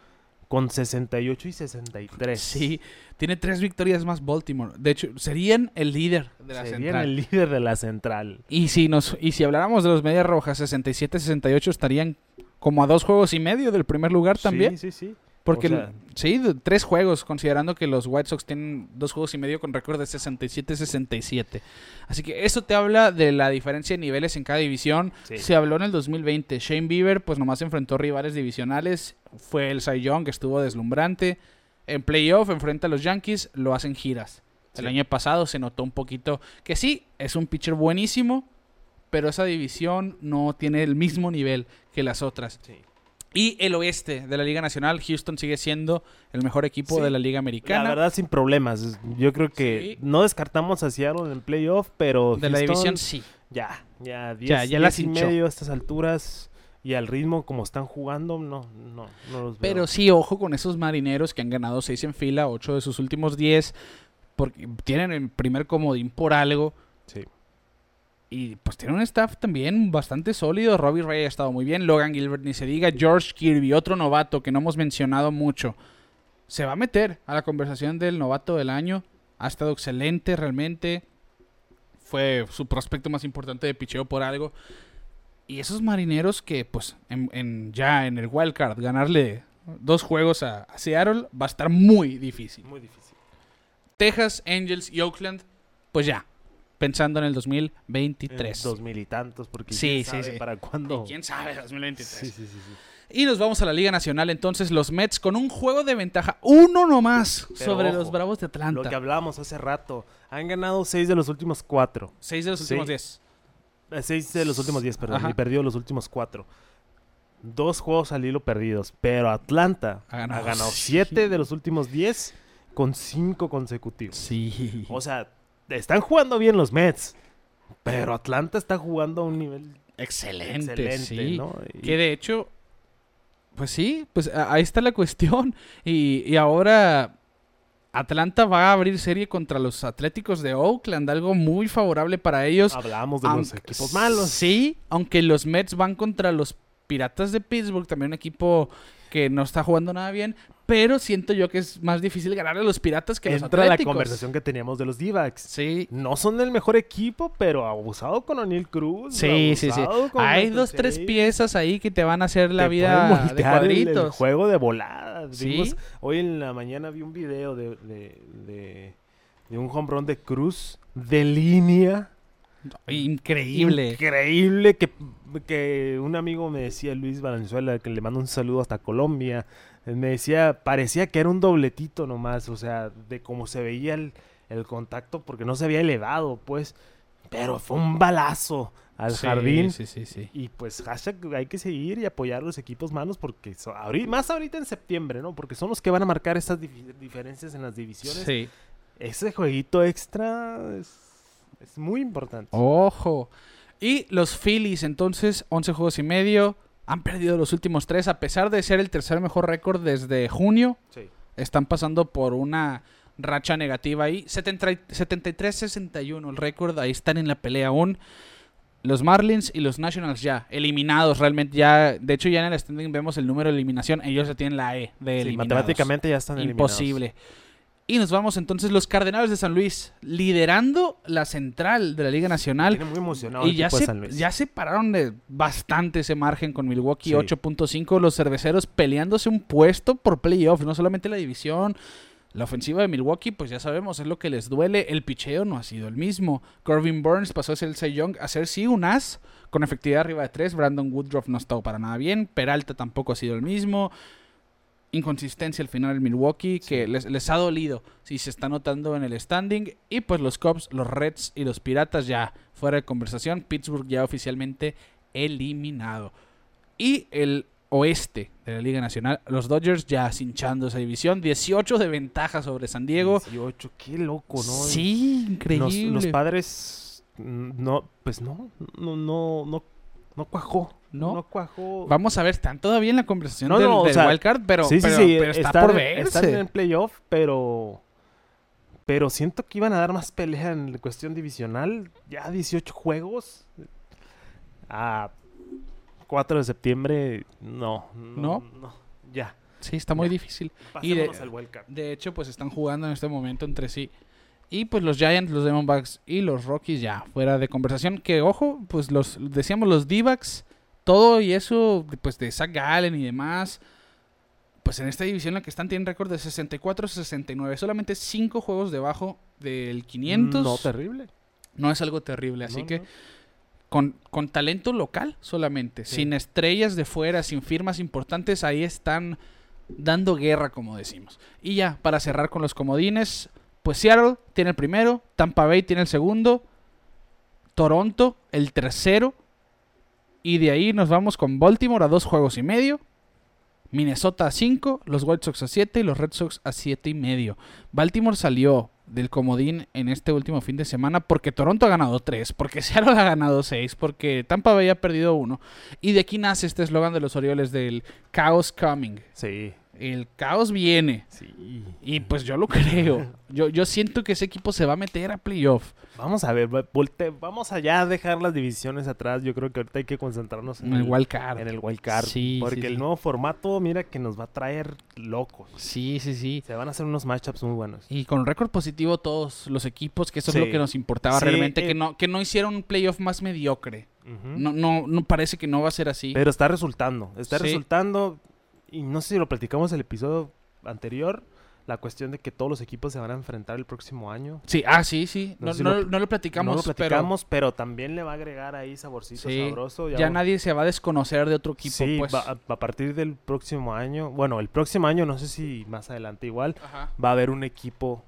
con 68 y 63. Sí, tiene tres victorias más Baltimore. De hecho, serían el líder de la Serían central. el líder de la central. Y si nos y si habláramos de los Medias Rojas, 67-68 estarían como a dos juegos y medio del primer lugar también. Sí, sí, sí. Porque o sea- sí, tres juegos, considerando que los White Sox tienen dos juegos y medio con récord de 67-67. Así que eso te habla de la diferencia de niveles en cada división. Sí. Se habló en el 2020. Shane Bieber, pues nomás enfrentó rivales divisionales. Fue el Cy Young, que estuvo deslumbrante. En playoff enfrenta a los Yankees, lo hacen giras. El Sí. año pasado se notó un poquito que sí, es un pitcher buenísimo, pero esa división no tiene el mismo nivel que las otras. Sí. Y el oeste de la Liga Nacional, Houston sigue siendo el mejor equipo Sí. de la Liga La Americana. verdad, sin problemas. Yo creo que Sí. no descartamos a Seattle en el playoff, pero. de la división sí. Ya, ya, 10 Ya, ya las y medio a estas alturas. Y al ritmo como están jugando, no, no, no los veo. Pero sí, ojo con esos marineros que han ganado seis en fila, ocho de sus últimos 10, porque tienen el primer comodín por algo. Sí. Y pues tiene un staff también bastante sólido. Robbie Ray ha estado muy bien. Logan Gilbert ni se diga. George Kirby, otro novato que no hemos mencionado mucho. Se va a meter a la conversación del novato del año. Ha estado excelente realmente. Fue su prospecto más importante de picheo por algo. Y esos marineros que, pues, en, en- ya en el wild card, ganarle dos juegos a, a Seattle va a estar muy difícil. Muy difícil. Texas, Angels y Oakland, pues ya. Pensando en el En 2023. Dos mil y tantos, porque Sí, quién sí, sabe sí. para cuándo. ¿Y quién sabe 2023? Sí, sí, sí, sí. Y nos vamos a la Liga Nacional entonces los Mets con un juego de ventaja, uno nomás Pero sobre ojo, los Bravos de Lo que Atlanta. hablábamos hace rato. Han ganado seis de los últimos cuatro. Seis de los últimos diez. Eh, seis de los últimos diez, perdón. Ajá. Y perdió los últimos cuatro. Dos juegos al hilo perdidos. Pero Atlanta Ha ha ganado siete de los últimos diez con cinco consecutivos. Sí. O sea, están jugando bien los Mets. Pero Atlanta está jugando a un nivel excelente, excelente, sí. ¿no? Y- Que de hecho, pues sí, pues ahí está la cuestión. Y, y ahora Atlanta va a abrir serie contra los Atléticos de Oakland, algo muy favorable para ellos. Hablamos de los equipos malos. Sí, aunque los Mets van contra los Piratas de Pittsburgh, también un equipo que no está jugando nada bien, pero siento yo que es más difícil ganar a los Piratas que a los Entra la conversación que teníamos de los D-backs. Sí, No son el mejor equipo, pero abusado con O'Neill Cruz. sí, sí, sí. Hay dos, tres piezas ahí que te van a hacer la Te vida de voltear el- El, cuadritos. juego de volada. Sí. Vimos- hoy en la mañana vi un video de, de, de, de un home run de Cruz de línea. Increíble. Increíble que, que un amigo me decía, Luis Valenzuela, que le mando un saludo hasta Colombia. él Me decía, parecía que era un dobletito nomás, o sea, de cómo se veía el, el contacto, porque no se había elevado, pues. Pero fue un balazo al Sí, jardín. Sí, sí, sí. Y pues hashtag hay que seguir y apoyar a los equipos manos porque so- ahori- más ahorita en septiembre, ¿no? Porque son los que van a marcar estas dif- diferencias en las divisiones. Sí. Ese jueguito extra es, es muy importante. Ojo. Y los Phillies, entonces, 11 juegos y medio. Han perdido los últimos tres, a pesar de ser el tercer mejor récord desde junio. Sí. Están pasando por una racha negativa ahí. 70 y- 73-61 el récord. Ahí están en la pelea aún. Los Marlins y los Nationals ya eliminados realmente ya. De hecho ya en el standing vemos el número de eliminación. Ellos ya tienen la E de Sí, eliminados. matemáticamente ya están eliminados. Imposible. Y nos vamos entonces los Cardenales de San Luis liderando la central de la Liga Nacional. Tiene muy emocionado Y el ya de se, San Luis. ya se pararon de bastante ese margen con Milwaukee Sí. 8.5. Los cerveceros peleándose un puesto por playoff, no solamente la división. La ofensiva de Milwaukee, pues ya sabemos, es lo que les duele. El picheo no ha sido el mismo. Corbin Burns pasó a ser el Cy Young a ser sí un as con efectividad arriba de 3. Brandon Woodruff no ha estado para nada bien. Peralta tampoco ha sido el mismo. Inconsistencia al final el Milwaukee que les, les ha dolido. Si se está notando en el standing. Y pues los Cubs, los Reds y los Piratas ya fuera de conversación. Pittsburgh ya oficialmente eliminado. Y el oeste de la Liga Nacional, los Dodgers ya cinchando esa división. 18 de ventaja sobre San Diego. 18, qué loco, ¿no? Sí, increíble. los padres, mm, no, pues no, no, no, no, no cuajó. No. No cuajó. Vamos a ver, están todavía en la conversación No, del, no, del sea, wildcard, pero, sí, sí, pero- sí, pero está están por en- Están verse. en playoff, pero. Pero siento que iban a dar más pelea en cuestión divisional. Ya 18 juegos. A 4 de septiembre, no. ¿No? no, ya. Sí, está muy Ya. difícil. Y de- Pasémonos al wildcard. De hecho, pues están jugando en este momento entre sí. Y pues los Giants, los Diamondbacks y los Rockies ya fuera de conversación. Que ojo, pues los decíamos los D-backs, todo y eso, pues de Zach Gallen y demás. Pues en esta división la que están tienen récord de 64-69. Solamente 5 juegos debajo del 500. No, terrible. No es algo terrible. Así No, que no. con, con talento local solamente, Sí. sin estrellas de fuera, sin firmas importantes, ahí están dando guerra, como decimos. Y ya, para cerrar con los comodines, pues Seattle tiene el primero, Tampa Bay tiene el segundo, Toronto el tercero, y de ahí nos vamos con Baltimore a dos juegos y medio, Minnesota a cinco, los White Sox a siete y los Red Sox a siete y medio. Baltimore salió del comodín en este último fin de semana porque Toronto ha ganado tres, porque Seattle ha ganado seis, porque Tampa Bay ha perdido uno. Y de aquí nace este eslogan de los Orioles del Chaos Coming. Sí, El caos viene. sí. Y pues yo lo creo. Yo, yo siento que ese equipo se va a meter a playoff. Vamos a ver, volte- vamos allá a dejar las divisiones atrás. Yo creo que ahorita hay que concentrarnos En el wild card. en el wild card. Sí, porque sí, el sí. nuevo formato, mira que nos va a traer locos. Sí, sí, sí. Se van a hacer unos matchups muy buenos. Y con récord positivo todos los equipos, que eso es lo que nos importaba realmente, eh. que no, que no hicieron un playoff más mediocre. No, no, no parece que no va a ser así. Pero está resultando. Está resultando. Y no sé si lo platicamos el episodio anterior. la cuestión de que todos los equipos se van a enfrentar el próximo año. Sí, ah, sí, sí. No No, si lo- no lo platicamos, no lo platicamos, pero, también le va a agregar ahí saborcito sí, sabroso. ya, nadie se va a desconocer de otro equipo, sí, pues. va- a, a partir del próximo año, bueno, el próximo año, no sé si más adelante igual, Ajá. va a haber un equipo,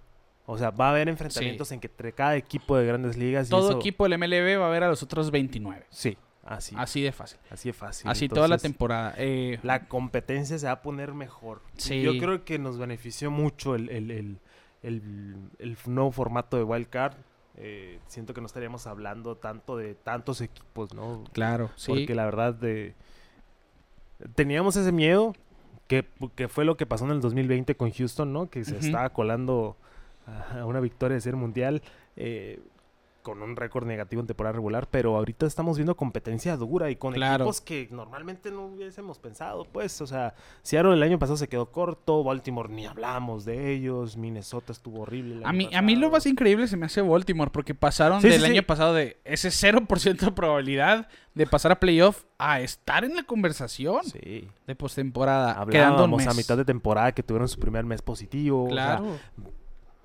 o sea, va a haber enfrentamientos en que entre cada equipo de grandes ligas. y Todo eso- equipo del MLB va a ver a los otros 29. Sí, así, Así de fácil. así es fácil. Así toda la temporada. Eh, La competencia se va a poner mejor. Sí. Yo creo que nos benefició mucho el, el, el, el- el nuevo formato de Wild Card. Eh, siento que no estaríamos hablando tanto de tantos equipos, ¿no? claro, sí. Porque la verdad de... teníamos ese miedo que, que fue lo que pasó en el 2020 con Houston, ¿no? Que se estaba colando a a una victoria de ser mundial eh, con un récord negativo en temporada regular, pero ahorita estamos viendo competencia dura y con Claro. equipos que normalmente no hubiésemos pensado, pues, o sea, Seattle el año pasado se quedó corto, Baltimore ni hablamos de ellos, Minnesota estuvo horrible. el A año mí, a mí lo más increíble se me hace Baltimore porque pasaron Sí, del sí, sí. año pasado de ese 0% de probabilidad de pasar a playoff a estar en la conversación Sí. de postemporada. Quedando un mes. a mitad de temporada que tuvieron su primer mes positivo. o sea, Claro.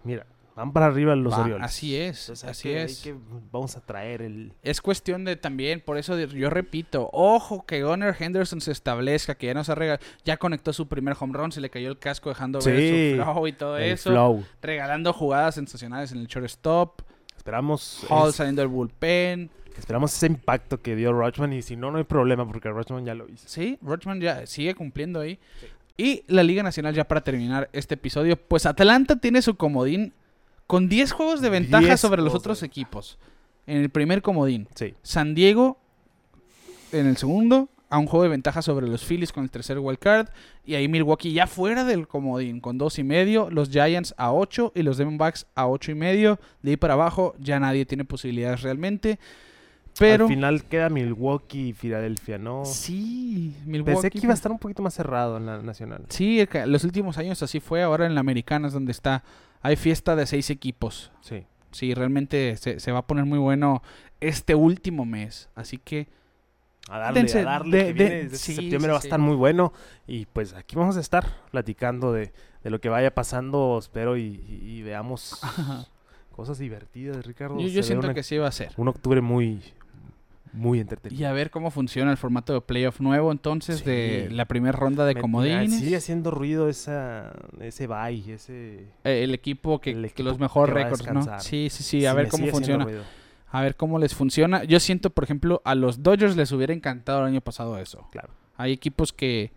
Mira, van para arriba los Va, Orioles. así es, Entonces así que- es. que- vamos a traer el... Es cuestión de también, por eso yo repito, ojo que Gunnar Henderson se establezca, que ya nos ha rega- ya conectó su primer home run, se le cayó el casco dejando ver su flow y todo eso, flow. regalando jugadas sensacionales en el shortstop, Esperamos, Hall es- saliendo del bullpen, esperamos ese impacto que dio Rochman y si no, no hay problema porque Rochman ya lo hizo. sí, Rochman ya sigue cumpliendo ahí. Y la Liga Nacional ya para terminar este episodio, pues Atlanta tiene su comodín con 10 juegos de ventaja 10 sobre los de otros equipos. En el primer comodín. Sí. San Diego en el segundo, a un juego de ventaja sobre los Phillies con el tercer wild card. Y ahí Milwaukee ya fuera del comodín con dos y medio. Los Giants a 8 y los Diamondbacks a ocho y medio. De ahí para abajo ya nadie tiene posibilidades realmente. Pero Al final queda Milwaukee y Filadelfia, ¿no? sí, Milwaukee. Pensé que iba a estar un poquito más cerrado en la nacional. Sí, los últimos años así fue. Ahora en la americana es donde está. Hay fiesta de seis equipos. Sí. Sí, realmente se, se va a poner muy bueno este último mes. Así que A darle, Dense- a darle. de- que de- viene desde sí, septiembre sí, va a sí. estar muy bueno. Y pues aquí vamos a estar platicando de, de lo que vaya pasando, espero, y, y- y veamos cosas divertidas, Ricardo. yo, siento una- que sí va a ser. un octubre muy, muy entretenido. Y a ver cómo funciona el formato de playoff nuevo entonces de Sí. la primera ronda de Me- comodines. Sigue haciendo ruido esa, ese bye, ese... Eh, el equipo que, El que equipo los mejores que va a récords, ¿no? Sí, sí, sí, a sí, ver cómo funciona. A ver cómo les funciona. Yo siento, por ejemplo, a los Dodgers les hubiera encantado el año pasado eso. Claro. Hay equipos que...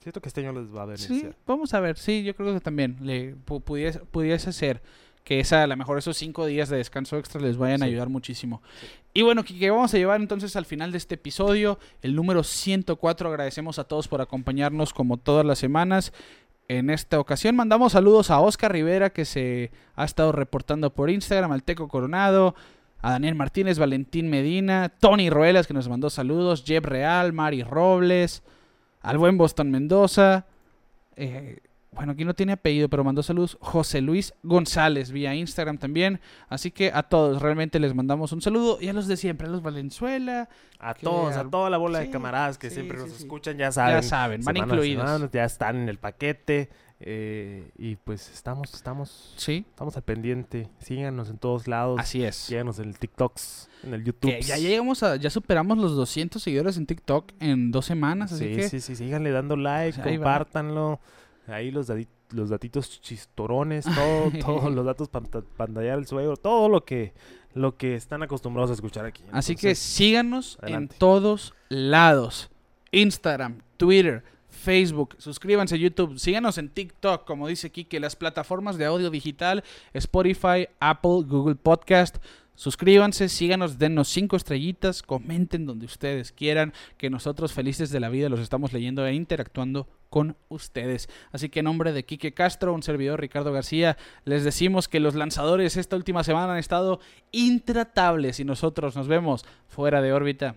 Siento que este año les va a Sí, beneficiar. vamos a ver. Sí, yo creo que también le pu- pudiese, pudiese ser que esa, a lo mejor esos cinco días de descanso extra les vayan a ayudar muchísimo. Y bueno, que vamos a llevar entonces al final de este episodio, el número 104. Agradecemos a todos por acompañarnos como todas las semanas. En esta ocasión mandamos saludos a Oscar Rivera que se ha estado reportando por Instagram, al Teco Coronado, a Daniel Martínez, Valentín Medina, Tony Ruelas que nos mandó saludos, Jeb Real, Mari Robles, al buen Boston Mendoza, eh, bueno, aquí no tiene apellido, pero mandó saludos José Luis González vía Instagram también. Así que a todos realmente les mandamos un saludo. Y a los de siempre, a los Valenzuela, A Que todos, a toda la bola Sí, de camaradas que sí, siempre sí, nos escuchan, ya saben. ya saben, van incluidos. semana, ya están en el paquete. eh, y pues estamos, estamos, Sí, estamos al pendiente. Síganos en todos lados. así es. Síganos en el TikToks, en el YouTube. Que ya llegamos a, ya superamos los 200 seguidores en TikTok en dos semanas, así Sí, que sí, sí, síganle dando like, Ahí va. compártanlo. Ahí los, los datitos chistorones, todo, todos los datos panta- pantallar el suegro, todo lo que, lo que están acostumbrados a escuchar aquí. Así que síganos adelante. en todos lados. Instagram, Twitter, Facebook, suscríbanse a YouTube, síganos en TikTok, como dice Kike, las plataformas de audio digital, Spotify, Apple, Google Podcast. Suscríbanse, síganos, dennos cinco estrellitas, comenten donde ustedes quieran, que nosotros felices de la vida los estamos leyendo e interactuando con ustedes. Así que en nombre de Quique Castro, un servidor Ricardo García, les decimos que los lanzadores esta última semana han estado intratables y nosotros nos vemos fuera de órbita.